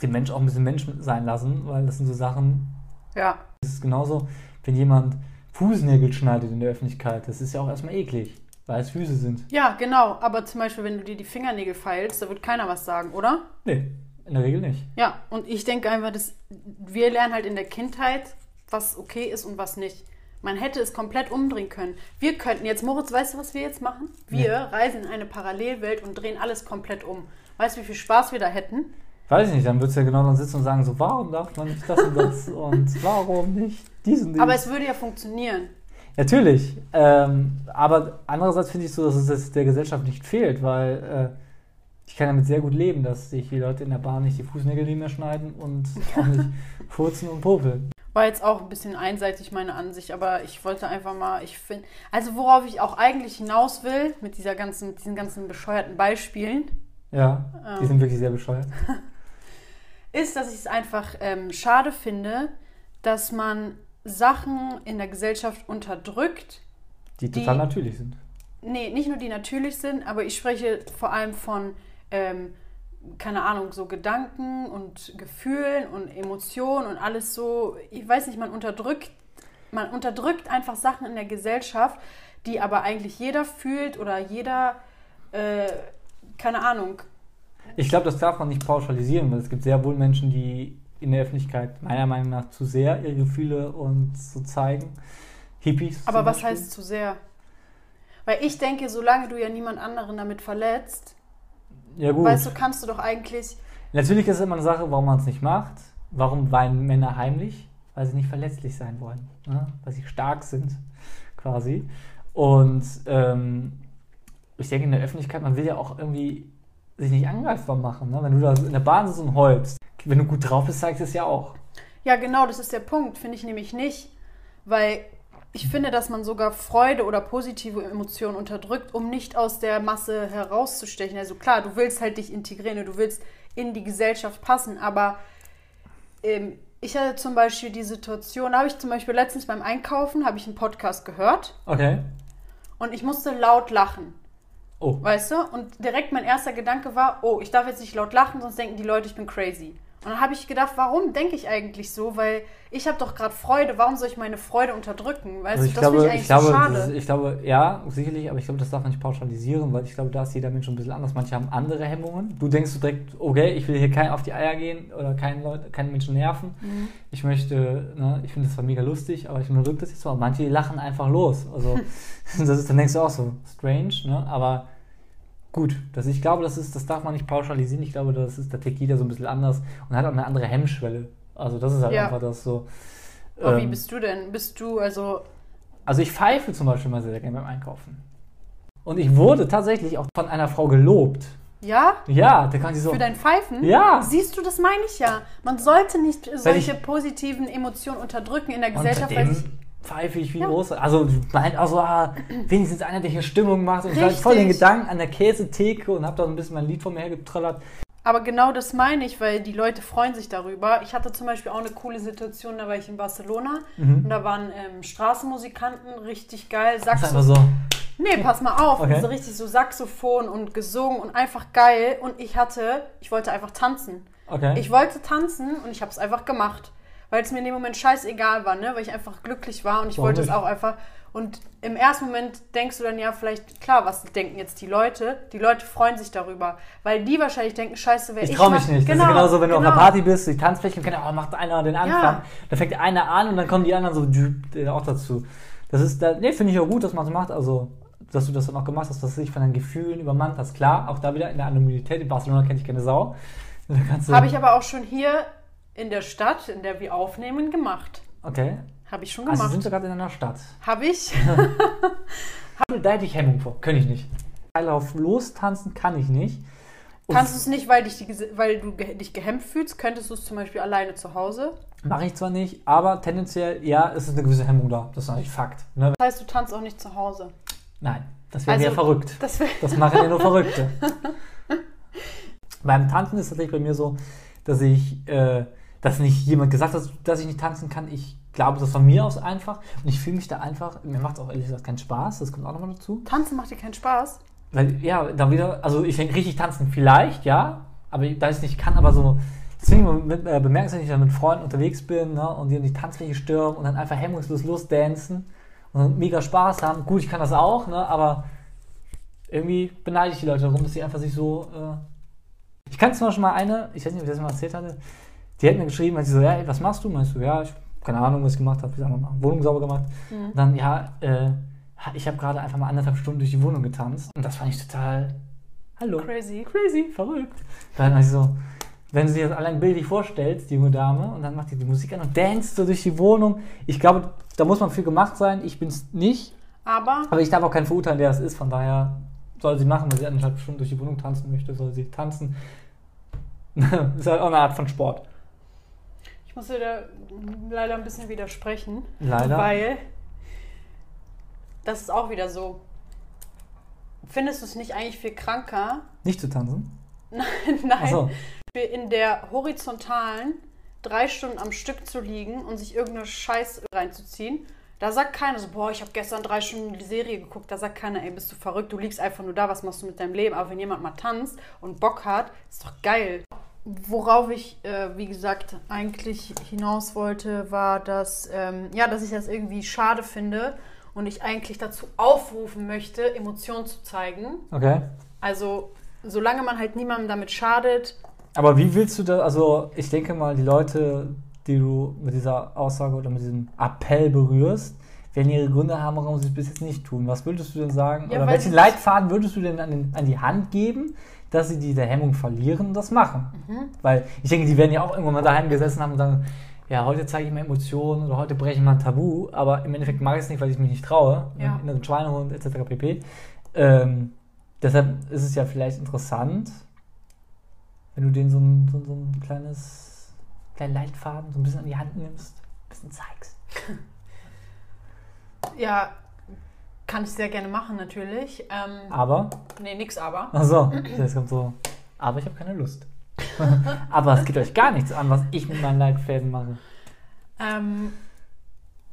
den Mensch auch ein bisschen Mensch sein lassen, weil das sind so Sachen, Ja. es ist genauso, wenn jemand Fußnägel schneidet in der Öffentlichkeit. Das ist ja auch erstmal eklig, weil es Füße sind. Ja, genau. Aber zum Beispiel, wenn du dir die Fingernägel feilst, da wird keiner was sagen, oder? Nee, in der Regel nicht. Ja, und ich denke einfach, dass wir lernen halt in der Kindheit, was okay ist und was nicht. Man hätte es komplett umdrehen können. Wir könnten jetzt, Moritz, weißt du, was wir jetzt machen? Wir reisen in eine Parallelwelt und drehen alles komplett um. Weißt du, wie viel Spaß wir da hätten? Weiß ich nicht, dann würdest du ja genau dann sitzen und sagen, so, warum darf man nicht das und das und warum nicht diesen Ding? Aber es würde ja funktionieren. Natürlich, ähm, aber andererseits finde ich so, dass es das der Gesellschaft nicht fehlt, weil äh, ich kann damit sehr gut leben, dass sich die Leute in der Bahn nicht die Fußnägel nicht mehr schneiden und auch nicht furzen und popeln. War jetzt auch ein bisschen einseitig meine Ansicht, aber ich wollte einfach mal, ich finde, also worauf ich auch eigentlich hinaus will, mit dieser ganzen, mit diesen ganzen bescheuerten Beispielen, Ja, die Ähm. sind wirklich sehr bescheuert. ist, dass ich es einfach ähm, schade finde, dass man Sachen in der Gesellschaft unterdrückt. Die die- total natürlich sind. Nee, nicht nur die natürlich sind, aber ich spreche vor allem von, ähm, keine Ahnung, so Gedanken und Gefühlen und Emotionen und alles so. Ich weiß nicht, man unterdrückt, man unterdrückt einfach Sachen in der Gesellschaft, die aber eigentlich jeder fühlt oder jeder, äh, keine Ahnung. Ich glaube, das darf man nicht pauschalisieren, weil es gibt sehr wohl Menschen, die in der Öffentlichkeit meiner Meinung nach zu sehr ihre Gefühle und so zeigen. Hippies. Aber was Beispiel. heißt zu sehr? Weil ich denke, solange du ja niemand anderen damit verletzt, Ja, gut. weißt du, kannst du doch eigentlich. Natürlich ist es immer eine Sache, warum man es nicht macht. Warum weinen Männer heimlich? Weil sie nicht verletzlich sein wollen. Ne? Weil sie stark sind, quasi. Und ähm, ich denke, in der Öffentlichkeit, man will ja auch irgendwie sich nicht angreifbar machen. Ne? Wenn du da in der Bahn sitzt und heulst, wenn du gut drauf bist, zeigst du es ja auch. Ja, genau, das ist der Punkt, finde ich nämlich nicht. Weil ich finde, dass man sogar Freude oder positive Emotionen unterdrückt, um nicht aus der Masse herauszustechen. Also klar, du willst halt dich integrieren und du willst in die Gesellschaft passen, aber ähm, ich hatte zum Beispiel die Situation, da habe ich zum Beispiel letztens beim Einkaufen, habe ich einen Podcast gehört Okay. und ich musste laut lachen. Oh. Weißt du? Und direkt mein erster Gedanke war, oh, ich darf jetzt nicht laut lachen, sonst denken die Leute, ich bin crazy. Und dann habe ich gedacht, warum denke ich eigentlich so? Weil ich habe doch gerade Freude, warum soll ich meine Freude unterdrücken? Weißt Also du, ich das glaube, finde ich ich eigentlich glaube, so das schade. ist, ich glaube, ja, sicherlich, aber ich glaube, das darf man nicht pauschalisieren, weil ich glaube, da ist jeder Mensch ein bisschen anders. Manche haben andere Hemmungen. Du denkst du direkt, okay, ich will hier kein auf die Eier gehen oder keinen Leute, keinen Menschen nerven. Mhm. Ich möchte, ne, ich finde das zwar mega lustig, aber ich unterdrücke das jetzt so. Manche lachen einfach los. Also das ist, dann denkst du auch so, strange, ne? Aber gut, das, ich glaube, das ist, das darf man nicht pauschalisieren. Ich glaube, das ist, da tickt jeder so ein bisschen anders und hat auch eine andere Hemmschwelle. Also das ist halt Ja. einfach das so. Aber wie ähm, bist du denn? Bist du, also, also ich pfeife zum Beispiel mal sehr, gerne beim Einkaufen. Und ich wurde tatsächlich auch von einer Frau gelobt. ja? Ja, da kann sie so. Für dein Pfeifen? Ja. Siehst du, das meine ich ja. Man sollte nicht solche ich- positiven Emotionen unterdrücken in der Gesellschaft, weil sich seitdem pfeife ich wie Ja. groß. Also halt auch so, ah, wenigstens einer, der hier Stimmung macht. Und ich war Richtig. voll den Gedanken an der Käsetheke und habe da so ein bisschen mein Lied vor mir hergetrellert. Aber genau das meine ich, weil die Leute freuen sich darüber. Ich hatte zum Beispiel auch eine coole Situation, da war ich in Barcelona Mhm. und da waren ähm, Straßenmusikanten richtig geil. Saxophon. so. Nee, pass mal auf. Okay. So richtig so Saxophon und gesungen und einfach geil. Und ich hatte, ich wollte einfach tanzen. Okay. Ich wollte tanzen und ich habe es einfach gemacht. Weil es mir in dem Moment scheißegal war, ne? Weil ich einfach glücklich war und ich Warum wollte es nicht? auch einfach. Und im ersten Moment denkst du dann ja vielleicht, klar, was denken jetzt die Leute? Die Leute freuen sich darüber, weil die wahrscheinlich denken, scheiße, wer ich Ich traue mich mach- nicht. Genau, das ist genauso, wenn du auf genau. einer Party bist, die Tanzfläche und kennt, oh, macht einer den Anfang. Ja. Da fängt einer an und dann kommen die anderen so äh, auch dazu. Das ist, da, nee, finde ich auch gut, dass man das macht. Also, dass du das dann auch gemacht hast, dass du dich von deinen Gefühlen übermannt hast. Klar, auch da wieder in der Anonymität. In Barcelona kenne ich keine Sau. Habe ich aber auch schon hier in der Stadt, in der wir aufnehmen, gemacht. Okay. Habe ich schon Also gemacht. sind wir gerade in einer Stadt. Habe ich. Da hätte ich Hemmung vor. Könnte ich nicht. Teil auf lostanzen kann ich nicht. Und Kannst du es nicht, weil, dich weil du dich gehemmt fühlst? Könntest du es zum Beispiel alleine zu Hause? Mache ich zwar nicht, aber tendenziell, ja, es ist eine gewisse Hemmung da. Das ist natürlich Fakt. Ne? Das heißt, du tanzt auch nicht zu Hause. Nein, das wäre Also- ja verrückt. Das. Das machen ja nur Verrückte. Beim Tanzen ist es tatsächlich bei mir so, dass ich, äh, dass nicht jemand gesagt hat, dass ich nicht tanzen kann. Ich glaube, das von mir aus einfach. Und ich fühle mich da einfach, mir macht es auch ehrlich gesagt keinen Spaß, das kommt auch nochmal dazu. Tanzen macht dir keinen Spaß. Weil, ja, da wieder, also ich denke, richtig tanzen vielleicht, ja, aber da ich es nicht kann, aber so, deswegen mit, äh, bemerkst wenn ich dann mit Freunden unterwegs bin ne, und die in die Tanzfläche stürmen und dann einfach hemmungslos losdancen und dann mega Spaß haben. Gut, ich kann das auch, ne, aber irgendwie beneide ich die Leute darum, dass sie einfach sich so. Äh ich kann zum Beispiel mal eine, ich weiß nicht, ob ich das mal erzählt hatte, die hat mir geschrieben, weil sie so, ja, ey, was machst du? Meinst du, ja, ich keine Ahnung, was ich gemacht habe, ich Wohnung sauber gemacht. Und dann, ja, äh, ich habe gerade einfach mal anderthalb Stunden durch die Wohnung getanzt und das fand ich total. Hallo. Crazy. Crazy, verrückt. Dann also so, wenn du dir das allein bildlich vorstellst, die junge Dame, und dann macht die die Musik an und danst so durch die Wohnung. Ich glaube, da muss man viel gemacht sein. Ich bin es nicht. Aber Aber ich darf auch keinen verurteilen, der es ist. Von daher soll sie machen, wenn sie eineinhalb Stunden durch die Wohnung tanzen möchte, soll sie tanzen. ist halt auch eine Art von Sport. Ich muss dir da leider ein bisschen widersprechen. Leider. Weil das ist auch wieder so. Findest du es nicht eigentlich viel kranker? Nicht zu tanzen? Nein, Achso. in der horizontalen drei Stunden am Stück zu liegen und sich irgendeine Scheiß reinzuziehen. Da sagt keiner so, boah, ich habe gestern drei Stunden die Serie geguckt. Da sagt keiner, ey, bist du verrückt, du liegst einfach nur da, was machst du mit deinem Leben? Aber wenn jemand mal tanzt und Bock hat, ist doch geil. Worauf ich, äh, wie gesagt, eigentlich hinaus wollte, war, dass, ähm, ja, dass ich das irgendwie schade finde und ich eigentlich dazu aufrufen möchte, Emotionen zu zeigen. Okay. Also, solange man halt niemandem damit schadet, Aber wie willst du da, also ich denke mal, die Leute, die du mit dieser Aussage oder mit diesem Appell berührst, werden ihre Gründe haben, warum sie es bis jetzt nicht tun. Was würdest du denn sagen? Ja, oder welchen Leitfaden würdest du denn an, den, an die Hand geben, dass sie diese Hemmung verlieren und das machen? Mhm. Weil ich denke, die werden ja auch irgendwann mal daheim gesessen haben und sagen, ja, heute zeige ich mir Emotionen oder heute breche ich mal ein Tabu, aber im Endeffekt mache ich es nicht, weil ich mich nicht traue. Ja. Inneren Schweinehund etc. pp. Ähm, deshalb ist es ja vielleicht interessant, wenn du denen so ein, so, so ein kleines, kleinen Leitfaden so ein bisschen an die Hand nimmst, ein bisschen zeigst. Ja, kann ich sehr gerne machen, natürlich. Ähm, Aber, Nee, nix aber. achso, jetzt kommt so, aber ich habe keine Lust. aber es geht euch gar nichts an, was ich mit meinen Leitfäden mache. Ähm,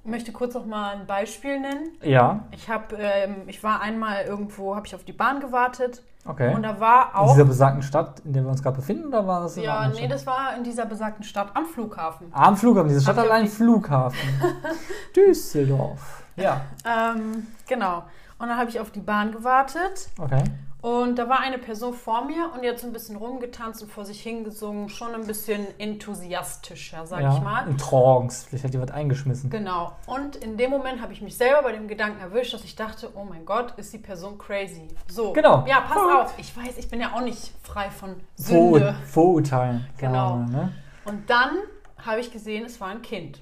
möchte kurz noch mal ein Beispiel nennen. Ja, Ich habe, ähm, ich war einmal irgendwo, habe ich auf die Bahn gewartet okay. und da war In auch. dieser besagten Stadt, in der wir uns gerade befinden, oder war das in Ja, nee, Stadt? das war in dieser besagten Stadt am Flughafen. Am Flughafen, diese Stadt hat einen Flughafen. Düsseldorf. Ja. Ähm, genau. Und dann habe ich auf die Bahn gewartet Okay. und da war eine Person vor mir und die hat so ein bisschen rumgetanzt und vor sich hingesungen, schon ein bisschen enthusiastischer, sag ja. ich mal. In Trance. Vielleicht hat die was eingeschmissen. Genau. Und in dem Moment habe ich mich selber bei dem Gedanken erwischt, dass ich dachte, oh mein Gott, ist die Person crazy. So. Genau. Ja, pass Verrückt. auf. Ich weiß, ich bin ja auch nicht frei von Vor Sünde. Vorurteilen. Genau. Ne? Und dann habe ich gesehen, es war ein Kind.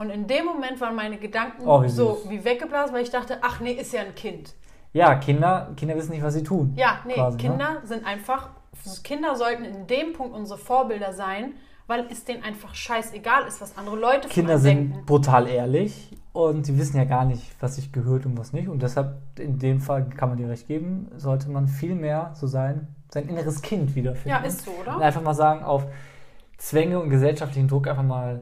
Und in dem Moment waren meine Gedanken Oh, wie so süß. wie weggeblasen, weil ich dachte, ach nee, ist ja ein Kind. Ja, Kinder, Kinder wissen nicht, was sie tun. Ja, nee, Quasi, ne? Kinder sind einfach, Kinder sollten in dem Punkt unsere Vorbilder sein, weil es denen einfach scheißegal ist, was andere Leute von Kinder einem sind denken. brutal ehrlich und sie wissen ja gar nicht, was sich gehört und was nicht. Und deshalb, in dem Fall kann man dir recht geben, sollte man viel mehr so sein, sein inneres Kind wiederfinden. Ja, ist so, Und oder? einfach mal sagen, auf Zwänge und gesellschaftlichen Druck einfach mal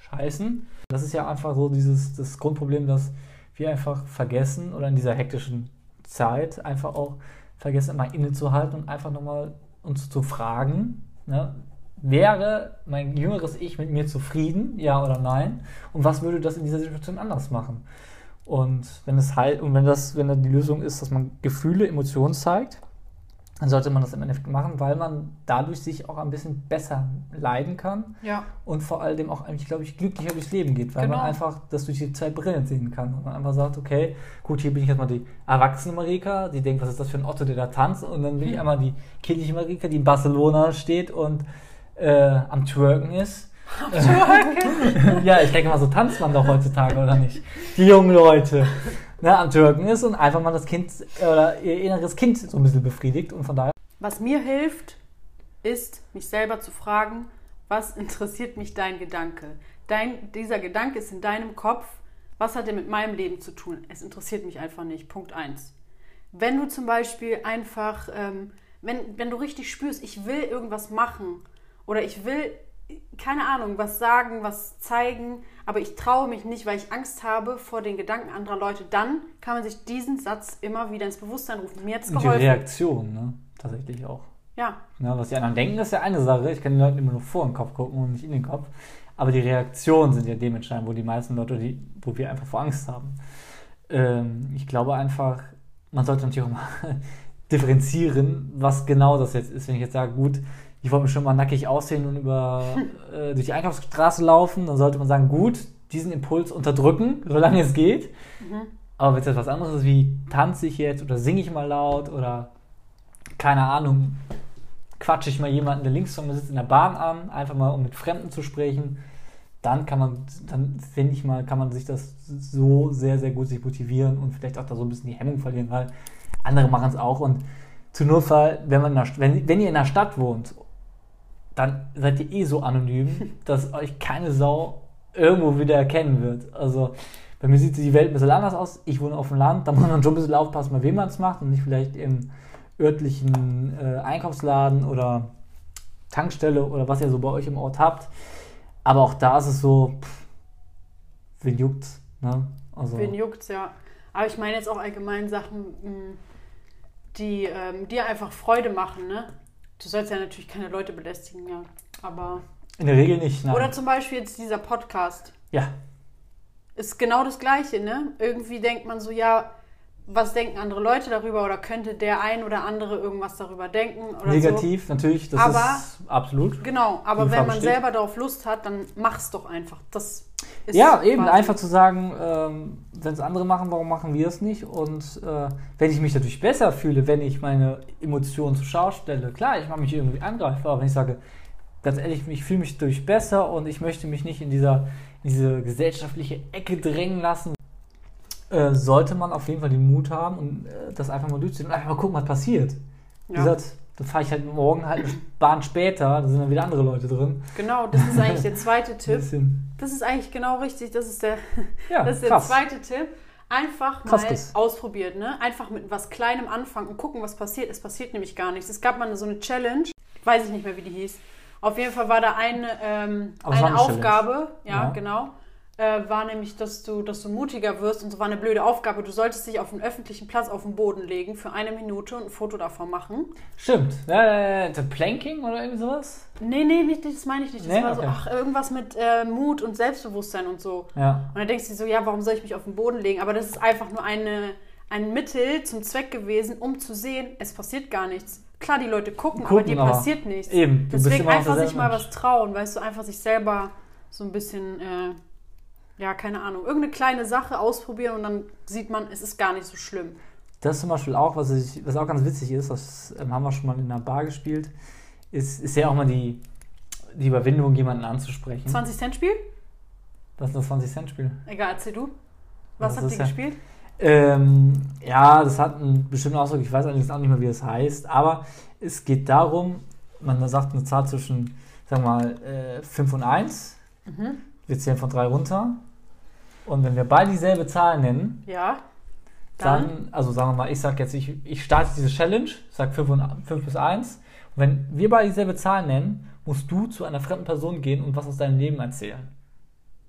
scheißen. Das ist ja einfach so dieses das Grundproblem, dass wir einfach vergessen oder in dieser hektischen Zeit einfach auch vergessen, mal innezuhalten und einfach nochmal uns zu fragen, ne, wäre mein jüngeres Ich mit mir zufrieden, ja oder nein? Und was würde das in dieser Situation anders machen? Und wenn es halt, und wenn das, wenn dann die Lösung ist, dass man Gefühle, Emotionen zeigt, dann sollte man das im Endeffekt machen, weil man dadurch sich auch ein bisschen besser leiden kann Ja. und vor allem auch eigentlich, glaube ich, glücklicher durchs Leben geht, weil man Genau. einfach das durch die zwei Brillen sehen kann. Und man einfach sagt, okay, gut, hier bin ich jetzt mal die erwachsene Marika, die denkt, was ist das für ein Otto, der da tanzt, und dann bin ich einmal die kindliche Marika, die in Barcelona steht und äh, am Twerken ist. ja, ich denke mal, so tanzt man doch heutzutage, oder nicht? Die jungen Leute. Ne, am Türken ist und einfach mal das Kind oder ihr inneres Kind so ein bisschen befriedigt und von daher Was mir hilft, ist, mich selber zu fragen, was interessiert mich dein Gedanke? Dein, dieser Gedanke ist in deinem Kopf. Was hat er mit meinem Leben zu tun? Es interessiert mich einfach nicht. Punkt 1. Wenn du zum Beispiel einfach, ähm, wenn, wenn du richtig spürst, ich will irgendwas machen oder ich will, keine Ahnung, was sagen, was zeigen, aber ich traue mich nicht, weil ich Angst habe vor den Gedanken anderer Leute, dann kann man sich diesen Satz immer wieder ins Bewusstsein rufen. Mir hat es und die geholfen. Reaktion, ne? Tatsächlich auch. Ja, Ne, was die anderen denken, ist ja eine Sache. Ich kann den Leuten immer nur vor den Kopf gucken und nicht in den Kopf. Aber die Reaktionen sind ja dementsprechend, wo die meisten Leute, die, wo wir einfach vor Angst haben. Ähm, ich glaube einfach, man sollte natürlich auch mal differenzieren, was genau das jetzt ist. Wenn ich jetzt sage, gut, ich wollte mich schon mal nackig aussehen und über, äh, durch die Einkaufsstraße laufen, dann sollte man sagen, gut, diesen Impuls unterdrücken, solange es geht. Aber wenn es etwas anderes ist, wie tanze ich jetzt oder singe ich mal laut oder keine Ahnung, quatsche ich mal jemanden, der links von mir sitzt, in der Bahn an, einfach mal um mit Fremden zu sprechen, dann kann man, dann finde ich mal, kann man sich das so sehr, sehr gut sich motivieren und vielleicht auch da so ein bisschen die Hemmung verlieren, weil andere machen es auch. Und zu Notfall, wenn, man in der, wenn, wenn ihr in der Stadt wohnt, dann seid ihr eh so anonym, dass euch keine Sau irgendwo wieder erkennen wird. Also bei mir sieht die Welt ein bisschen anders aus. Ich wohne auf dem Land, da muss man schon ein bisschen aufpassen, bei wem man es macht und nicht vielleicht im örtlichen äh, Einkaufsladen oder Tankstelle oder was ihr so bei euch im Ort habt. Aber auch da ist es so, pff, wen juckt's? Ne? Also, Wen juckt's, ja. Aber ich meine jetzt auch allgemein Sachen, mh, die ähm, dir einfach Freude machen, ne? Du sollst ja natürlich keine Leute belästigen, ja. Aber. in der Regel nicht. Nein. Oder zum Beispiel jetzt dieser Podcast. ja, Ist genau das Gleiche, ne? Irgendwie denkt man so, ja, was denken andere Leute darüber oder könnte der ein oder andere irgendwas darüber denken oder negativ natürlich, das Aber- ist absolut. so. Genau, aber wenn man besteht. selber darauf Lust hat, dann mach's doch einfach. Das ist Ja, eben einfach zu sagen, ähm, wenn es andere machen, warum machen wir es nicht? Und äh, wenn ich mich dadurch besser fühle, wenn ich meine Emotionen zur Schau stelle, klar, ich mache mich irgendwie angreifbar, aber wenn ich sage, ganz ehrlich, ich fühle mich dadurch besser und ich möchte mich nicht in dieser in diese gesellschaftliche Ecke drängen lassen, äh, sollte man auf jeden Fall den Mut haben und äh, das einfach mal durchziehen und einfach mal gucken, was passiert. Wie Ja. gesagt, dann fahre ich halt morgen halt eine Bahn später, da sind dann wieder andere Leute drin. Genau, das ist eigentlich der zweite Tipp. Das ist eigentlich genau richtig. Das ist der, ja, das ist der krass. zweite Tipp. Einfach mal ausprobiert, ne? Einfach mit was Kleinem anfangen und gucken, was passiert. Es passiert nämlich gar nichts. Es gab mal so eine Challenge, weiß ich nicht mehr, wie die hieß. Auf jeden Fall war da eine, ähm, eine Aufgabe, ja, Ja. genau. Äh, war nämlich, dass du, dass du mutiger wirst und so war eine blöde Aufgabe. Du solltest dich auf einen öffentlichen Platz auf den Boden legen für eine Minute und ein Foto davon machen. Stimmt. Ja, ja, ja, Planking oder irgendwie sowas? Nee, nee, nicht, das meine ich nicht. Das Nee? war so, Okay. ach, irgendwas mit äh, Mut und Selbstbewusstsein und so. Ja. Und dann denkst du dir so, ja, warum soll ich mich auf den Boden legen? Aber das ist einfach nur eine, ein Mittel zum Zweck gewesen, um zu sehen, es passiert gar nichts. Klar, die Leute gucken, aber Gucken, dir aber passiert nichts. Eben, du Deswegen einfach sich mal was trauen, weißt du, einfach sich selber so ein bisschen, äh, ja, keine Ahnung, irgendeine kleine Sache ausprobieren und dann sieht man, es ist gar nicht so schlimm. Das ist zum Beispiel auch, was, ich, was auch ganz witzig ist, das ähm, haben wir schon mal in einer Bar gespielt, ist, ist ja auch mal die, die Überwindung, jemanden anzusprechen. 20 Cent Spiel? Das ist das 20-Cent-Spiel. Egal, erzähl du. Was Das habt ihr ja- gespielt? Ähm, ja, das hat einen bestimmten Ausdruck, ich weiß allerdings auch nicht mehr, wie es heißt, aber es geht darum, man sagt eine Zahl zwischen, sagen wir mal, äh, 5 und 1, Mhm. wir zählen von 3 runter und wenn wir beide dieselbe Zahl nennen, Ja. dann, also sagen wir mal, ich sage jetzt, ich, ich starte diese Challenge, sage 5, und, 5 bis 1. Und wenn wir beide dieselbe Zahl nennen, musst du zu einer fremden Person gehen und was aus deinem Leben erzählen.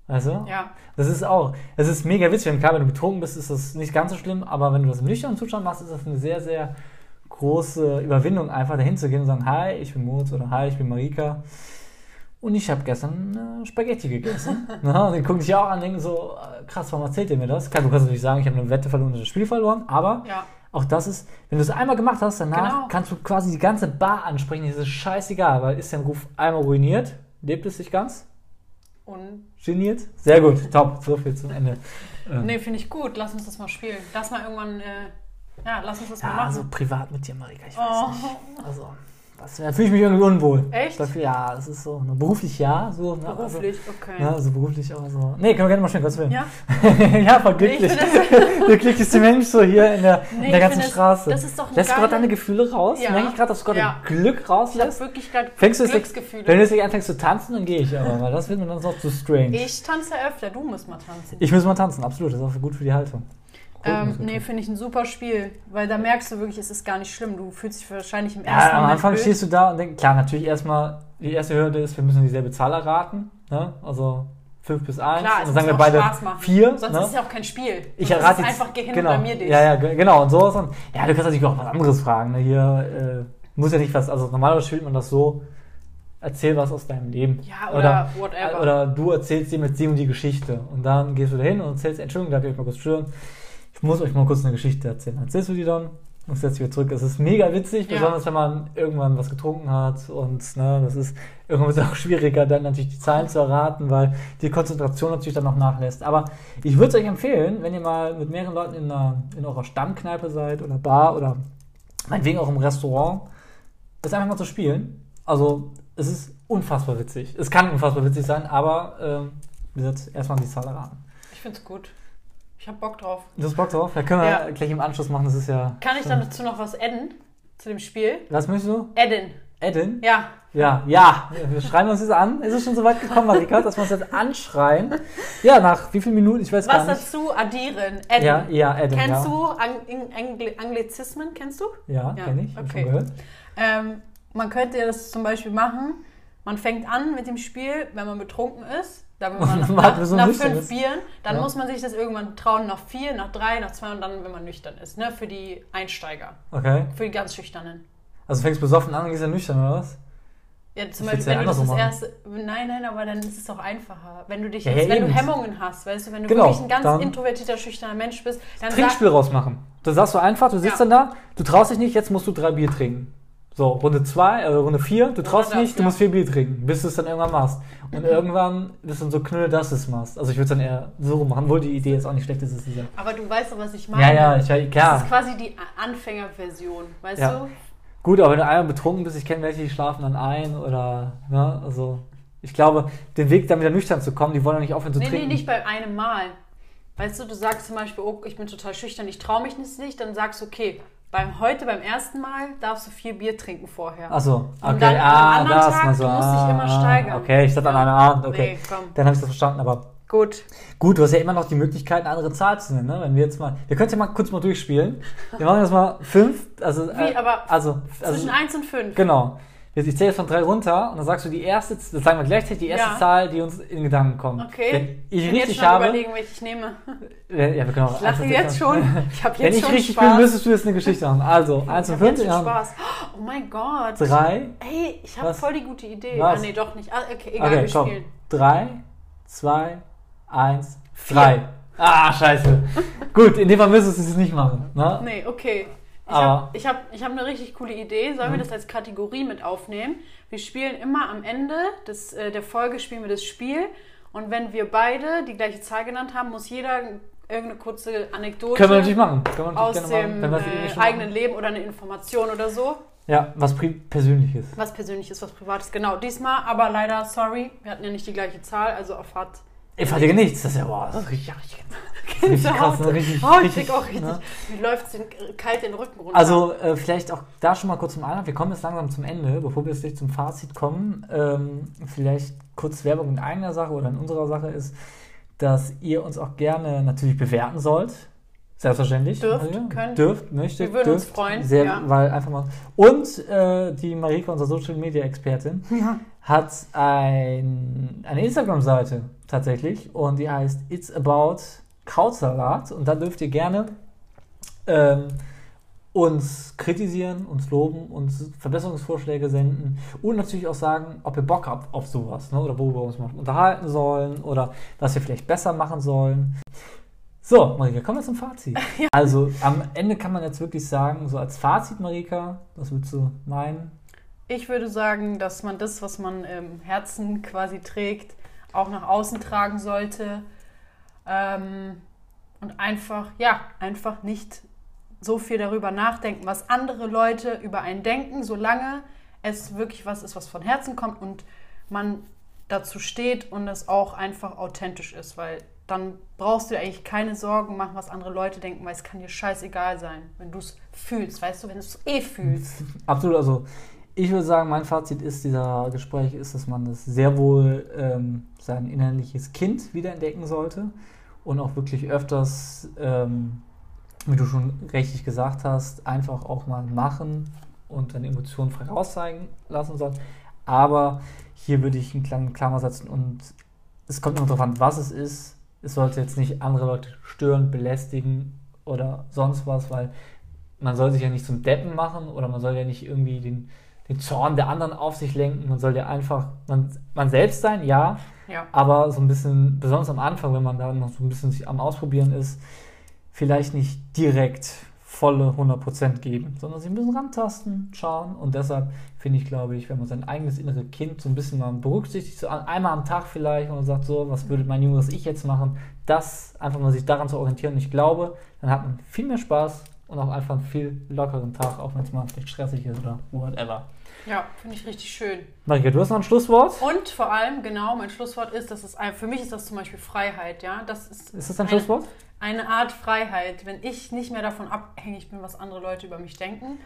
Also, Ja. das ist auch, es ist mega witzig. Und klar, wenn du betrunken bist, ist das nicht ganz so schlimm, aber wenn du das im nüchternen Zustand machst, ist das eine sehr, sehr große Überwindung, einfach dahin zu gehen und sagen, hi, ich bin Moritz oder hi, ich bin Marika. Und ich habe gestern äh, Spaghetti gegessen. Na, und dann gucke ich ja auch an und denke so, äh, krass, warum erzählt ihr mir das? Klar, du kannst natürlich sagen, ich habe eine Wette verloren und das Spiel verloren, aber Ja. auch das ist, wenn du es einmal gemacht hast, danach Genau. kannst du quasi die ganze Bar ansprechen. Das ist scheißegal, weil ist dein Ruf einmal ruiniert. Lebt es sich ganz? Und Geniert? Sehr gut, top. So viel zum Ende. Ähm, nee, finde ich gut. Lass uns das mal spielen. Lass mal irgendwann, äh, ja, lass uns das mal ja, machen. also privat mit dir, Marika, ich weiß oh. nicht. Also, das, da fühle ich mich irgendwie unwohl. Echt? Dafür, ja, das ist so. Ne, beruflich ja, so. Ne, Beruflich, okay. Also, ja, also beruflich aber so. Nee, können wir gerne mal spielen, Gottes Willen. Ja? ja, voll glücklich. Nee, ich der glücklichste Mensch so hier in der, Nee, in der ich ganzen das- Straße. das ist doch Lässt du gerade deine Gefühle raus? Ja. Merke ich gerade, dass du gerade Ja. Glück Ich habe rauslässt? wirklich gerade Fängst du jetzt, Glücksgefühle. wenn du jetzt anfängst zu tanzen, dann gehe ich aber, weil das wird mir dann noch zu strange. Ich, ich tanze öfter, du musst mal tanzen. muss mal tanzen, absolut, das ist auch gut für die Haltung. Ähm, nee, finde ich ein super Spiel, weil da merkst du wirklich, es ist gar nicht schlimm. Du fühlst dich wahrscheinlich im ersten Ja, am Anfang blöd. stehst du da und denkst, klar, natürlich erstmal, die erste Hürde ist, wir müssen dieselbe Zahl erraten, ne? also 5 bis 1. Klar, und es dann sagen wir beide Spaß machen. 4. Sonst ne? ist es ja auch kein Spiel. Ich Sonst errate ist jetzt, einfach geh hin genau, und blamier dich. Ja, ja, ge- genau. Und so ist dann, ja, du kannst natürlich auch was anderes fragen. Ne? Hier äh, muss ja nicht was, also normalerweise spielt man das so, erzähl was aus deinem Leben. Ja, oder whatever. Oder du erzählst dir mit dem die Geschichte. Und dann gehst du da hin und erzählst, Entschuldigung, darf ich euch mal kurz stören? Ich muss euch mal kurz eine Geschichte erzählen. Erzählst du die dann und setzt wieder zurück. Es ist mega witzig, Ja. besonders wenn man irgendwann was getrunken hat. Und ne, das ist irgendwann wird es auch schwieriger, dann natürlich die Zahlen zu erraten, weil die Konzentration natürlich dann noch nachlässt. Aber ich würde es euch empfehlen, wenn ihr mal mit mehreren Leuten in, einer, in eurer Stammkneipe seid oder Bar oder meinetwegen auch im Restaurant, das einfach mal zu spielen. Also es ist unfassbar witzig. Es kann unfassbar witzig sein, aber ähm, wie gesagt, erstmal die Zahl erraten. Ich finde es gut. Ich habe Bock drauf. Du hast Bock drauf? Da können wir Ja. gleich im Anschluss machen, das ist ja. Kann ich dann dazu noch was adden? Zu dem Spiel? Was möchtest du? Adden. Adden? Ja. Ja, ja. Wir schreiben uns jetzt an. Ist es schon so weit gekommen, Marika, dass wir uns jetzt anschreien? Ja, nach wie vielen Minuten? Ich weiß Was gar nicht. dazu addieren? Adden. Ja, ja, Adden. Kennst ja. du Ang Ang Angli Anglizismen? Kennst du? Ja, Ja, kenne ich. Hab okay. schon gehört. Ähm, man könnte ja das zum Beispiel machen. Man fängt an mit dem Spiel, wenn man betrunken ist. Dann, wenn man nach, bis man nach fünf. Bieren, dann Ja. muss man sich das irgendwann trauen, nach vier, nach drei, nach zwei und dann, wenn man nüchtern ist. Ne? Für die Einsteiger. Okay. Für die ganz Schüchternen. Also fängst besoffen an und gehst dann nüchtern, oder was? Ja, zum Ich Beispiel, wenn du das, das erste. Nein, nein, aber dann ist es doch einfacher. Wenn du dich Ja, jetzt, ja, wenn du. Hemmungen hast, weißt du, wenn du Genau, wirklich ein ganz introvertierter, schüchterner Mensch bist, dann Trinkspiel rausmachen. Das sagst du einfach, du sitzt Ja. dann da, du traust dich nicht, jetzt musst du drei Bier trinken. So, Runde zwei, äh, Runde vier, du traust das, nicht, du ja. musst vier Bier trinken, bis du es dann irgendwann machst. Und irgendwann bist du dann so knüll, dass du es machst. Also ich würde es dann eher so machen, obwohl die Idee jetzt auch nicht schlecht ist. ist aber du weißt doch, was ich meine. ja, ja, ich, ja, Das klar. ist quasi die Anfängerversion, weißt Ja. du? Gut, aber wenn du einmal betrunken bist, ich kenne welche, die schlafen dann ein oder, ne, also ich glaube, den Weg dann wieder nüchtern zu kommen, die wollen ja nicht aufhören zu Nee, nee, trinken. nicht bei einem Mal. Weißt du, du sagst zum Beispiel, oh, ich bin total schüchtern, ich traue mich nicht, dann sagst du, okay, beim, heute beim ersten Mal darfst du vier Bier trinken vorher. Achso, okay, Und dann am ah, anderen das Tag, mal so. dich ah, immer ah, steigern. Okay, ich dachte an Ja. einem Abend, okay. Nee, komm. Dann habe ich das verstanden, aber Gut. Gut, du hast ja immer noch die Möglichkeit, eine andere Zahl zu nennen. Ne? Wenn wir jetzt mal, wir können es ja mal kurz mal durchspielen. Wir machen jetzt mal fünf, also, Wie, aber also, also Zwischen 1 und 5. genau. Jetzt, ich zähle jetzt von drei runter und dann sagst du die erste, das sagen wir gleichzeitig die erste Ja. Zahl, die uns in Gedanken kommt. Okay. Wenn ich Ich jetzt richtig schon habe, überlegen, welche ich nehme. ja, ja, wir können auch Ich lache jetzt schon. Ich habe Wenn jetzt ich schon richtig Spaß. bin, müsstest du jetzt eine Geschichte haben. Also, eins und jetzt fünf. Spaß. Oh mein Gott. Drei, Ey, ich habe voll die gute Idee. Was? Ah, nee, doch nicht. Ah, okay, egal, okay, wir komm. spielen. Drei, zwei, eins, drei. Ah, scheiße. Gut, in dem Fall müsstest du es nicht machen. Ne? Nee, okay. Ich habe ich hab, ich hab eine richtig coole Idee. Sollen wir Mhm. das als Kategorie mit aufnehmen? Wir spielen immer am Ende des, äh, der Folge spielen wir das Spiel. Und wenn wir beide die gleiche Zahl genannt haben, muss jeder irgendeine kurze Anekdote Können wir natürlich machen. Können wir aus natürlich gerne dem machen, wenn wir es äh, eigenen machen. Leben oder eine Information oder so. Ja, was pri Persönliches. Was Persönliches, was Privates. Genau, diesmal, aber leider, sorry, wir hatten ja nicht die gleiche Zahl, also erfahrt Ich verliere nichts. Das ist ja, boah, das ist richtig, ja, richtig, richtig krass. Ne? Richtig, Oh, ich krieg auch richtig. ne? Läuft den, kalt den Rücken runter. Also äh, vielleicht auch da schon mal kurz zum Einlauf. Wir kommen jetzt langsam zum Ende, bevor wir jetzt gleich zum Fazit kommen. Ähm, vielleicht kurz Werbung in eigener Sache oder in unserer Sache ist, dass ihr uns auch gerne natürlich bewerten sollt. Selbstverständlich. Dürft, Also, könnt. Dürft, möchtet, Wir würden uns dürft. freuen, Sehr, ja. weil einfach mal. Und äh, die Marika, unsere Social Media Expertin, hat ein, eine Instagram-Seite tatsächlich und die heißt It's About Krautsalat und da dürft ihr gerne ähm, uns kritisieren, uns loben, uns Verbesserungsvorschläge senden und natürlich auch sagen, ob ihr Bock habt auf sowas ne? oder worüber wir uns mal unterhalten sollen oder was wir vielleicht besser machen sollen. So, Marika, kommen wir zum Fazit. Ja. Also am Ende kann man jetzt wirklich sagen, so als Fazit, Marika, was würdest du meinen? Ich würde sagen, dass man das, was man im Herzen quasi trägt, auch nach außen tragen sollte. Ähm, und einfach, ja, einfach nicht so viel darüber nachdenken, was andere Leute über einen denken, solange es wirklich was ist, was von Herzen kommt und man dazu steht und es auch einfach authentisch ist, weil dann brauchst du eigentlich keine Sorgen machen, was andere Leute denken, weil es kann dir scheißegal sein, wenn du es fühlst, weißt du, wenn du es eh fühlst. Absolut, also ich würde sagen, mein Fazit ist dieser Gespräch ist, dass man das sehr wohl ähm, sein innerliches Kind wiederentdecken sollte und auch wirklich öfters ähm, wie du schon richtig gesagt hast, einfach auch mal machen und deine Emotionen frei rauszeigen lassen soll. Aber hier würde ich einen kleinen Klammer setzen und es kommt nur darauf an, was es ist. Es sollte jetzt nicht andere Leute stören, belästigen oder sonst was, weil man soll sich ja nicht zum Deppen machen oder man soll ja nicht irgendwie den, den Zorn der anderen auf sich lenken. Man soll ja einfach man, man selbst sein, ja, ja, aber so ein bisschen, besonders am Anfang, wenn man da noch so ein bisschen sich am Ausprobieren ist, vielleicht nicht direkt volle 100% geben, sondern sie müssen rantasten, schauen. Und deshalb finde ich, glaube ich, wenn man sein eigenes innere Kind so ein bisschen mal berücksichtigt, so einmal am Tag vielleicht und sagt so, was würde mein jüngeres Ich jetzt machen, das einfach mal sich daran zu orientieren. Ich glaube, dann hat man viel mehr Spaß und auch einfach einen viel lockeren Tag, auch wenn es mal vielleicht stressig ist oder whatever. Ja, finde ich richtig schön. Marika, du hast noch ein Schlusswort? Und vor allem, genau, mein Schlusswort ist, dass es für mich ist das zum Beispiel Freiheit, ja. Das ist, ist das dein Schlusswort? eine Art Freiheit, wenn ich nicht mehr davon abhängig bin, was andere Leute über mich denken.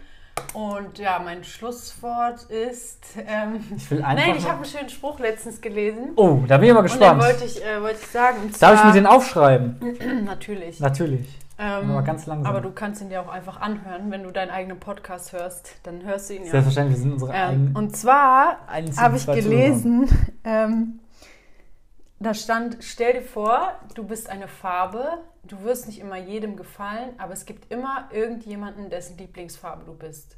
Und ja, mein Schlusswort ist. Ähm, ich will einfach. Nein, ich habe einen schönen Spruch letztens gelesen. Oh, da bin ich mal gespannt. Und den wollte ich, äh, wollte ich sagen. Darf ich mir den aufschreiben? Natürlich. Natürlich. Ähm, aber ganz langsam. Aber du kannst ihn dir auch einfach anhören, wenn du deinen eigenen Podcast hörst. Dann hörst du ihn ja. Selbstverständlich, wir sind unsere ähm, eigenen. Und zwar habe ich gelesen, ähm, da stand, stell dir vor, du bist eine Farbe, du wirst nicht immer jedem gefallen, aber es gibt immer irgendjemanden, dessen Lieblingsfarbe du bist.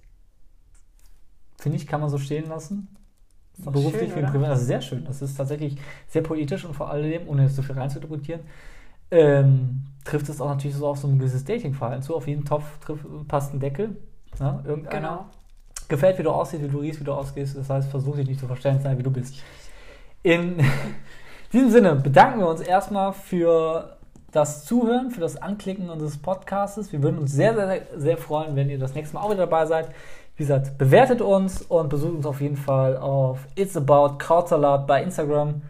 Finde ich, kann man so stehen lassen. Beruflich schön, wie privat. Das ist sehr schön. Das ist tatsächlich sehr poetisch und vor allem, ohne jetzt so viel reinzuinterpretieren, ähm, trifft es auch natürlich so auf so ein gewisses Datingverhalten zu. Auf jeden Topf trifft, passt ein Deckel. Ne? Irgendeiner genau. gefällt, wie du aussiehst, wie du riechst, wie du ausgehst. Das heißt, versuch dich nicht zu verstellen, sein, wie du bist. In diesem Sinne bedanken wir uns erstmal für das Zuhören, für das Anklicken unseres Podcasts. Wir würden uns sehr, sehr, sehr freuen, wenn ihr das nächste Mal auch wieder dabei seid. Wie gesagt, bewertet uns und besucht uns auf jeden Fall auf It's About Krautsalat bei Instagram.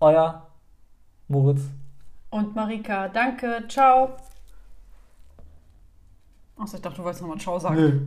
Euer Moritz. Und Marika. Danke. Ciao. Achso, ich dachte, du wolltest nochmal Ciao sagen. Nö.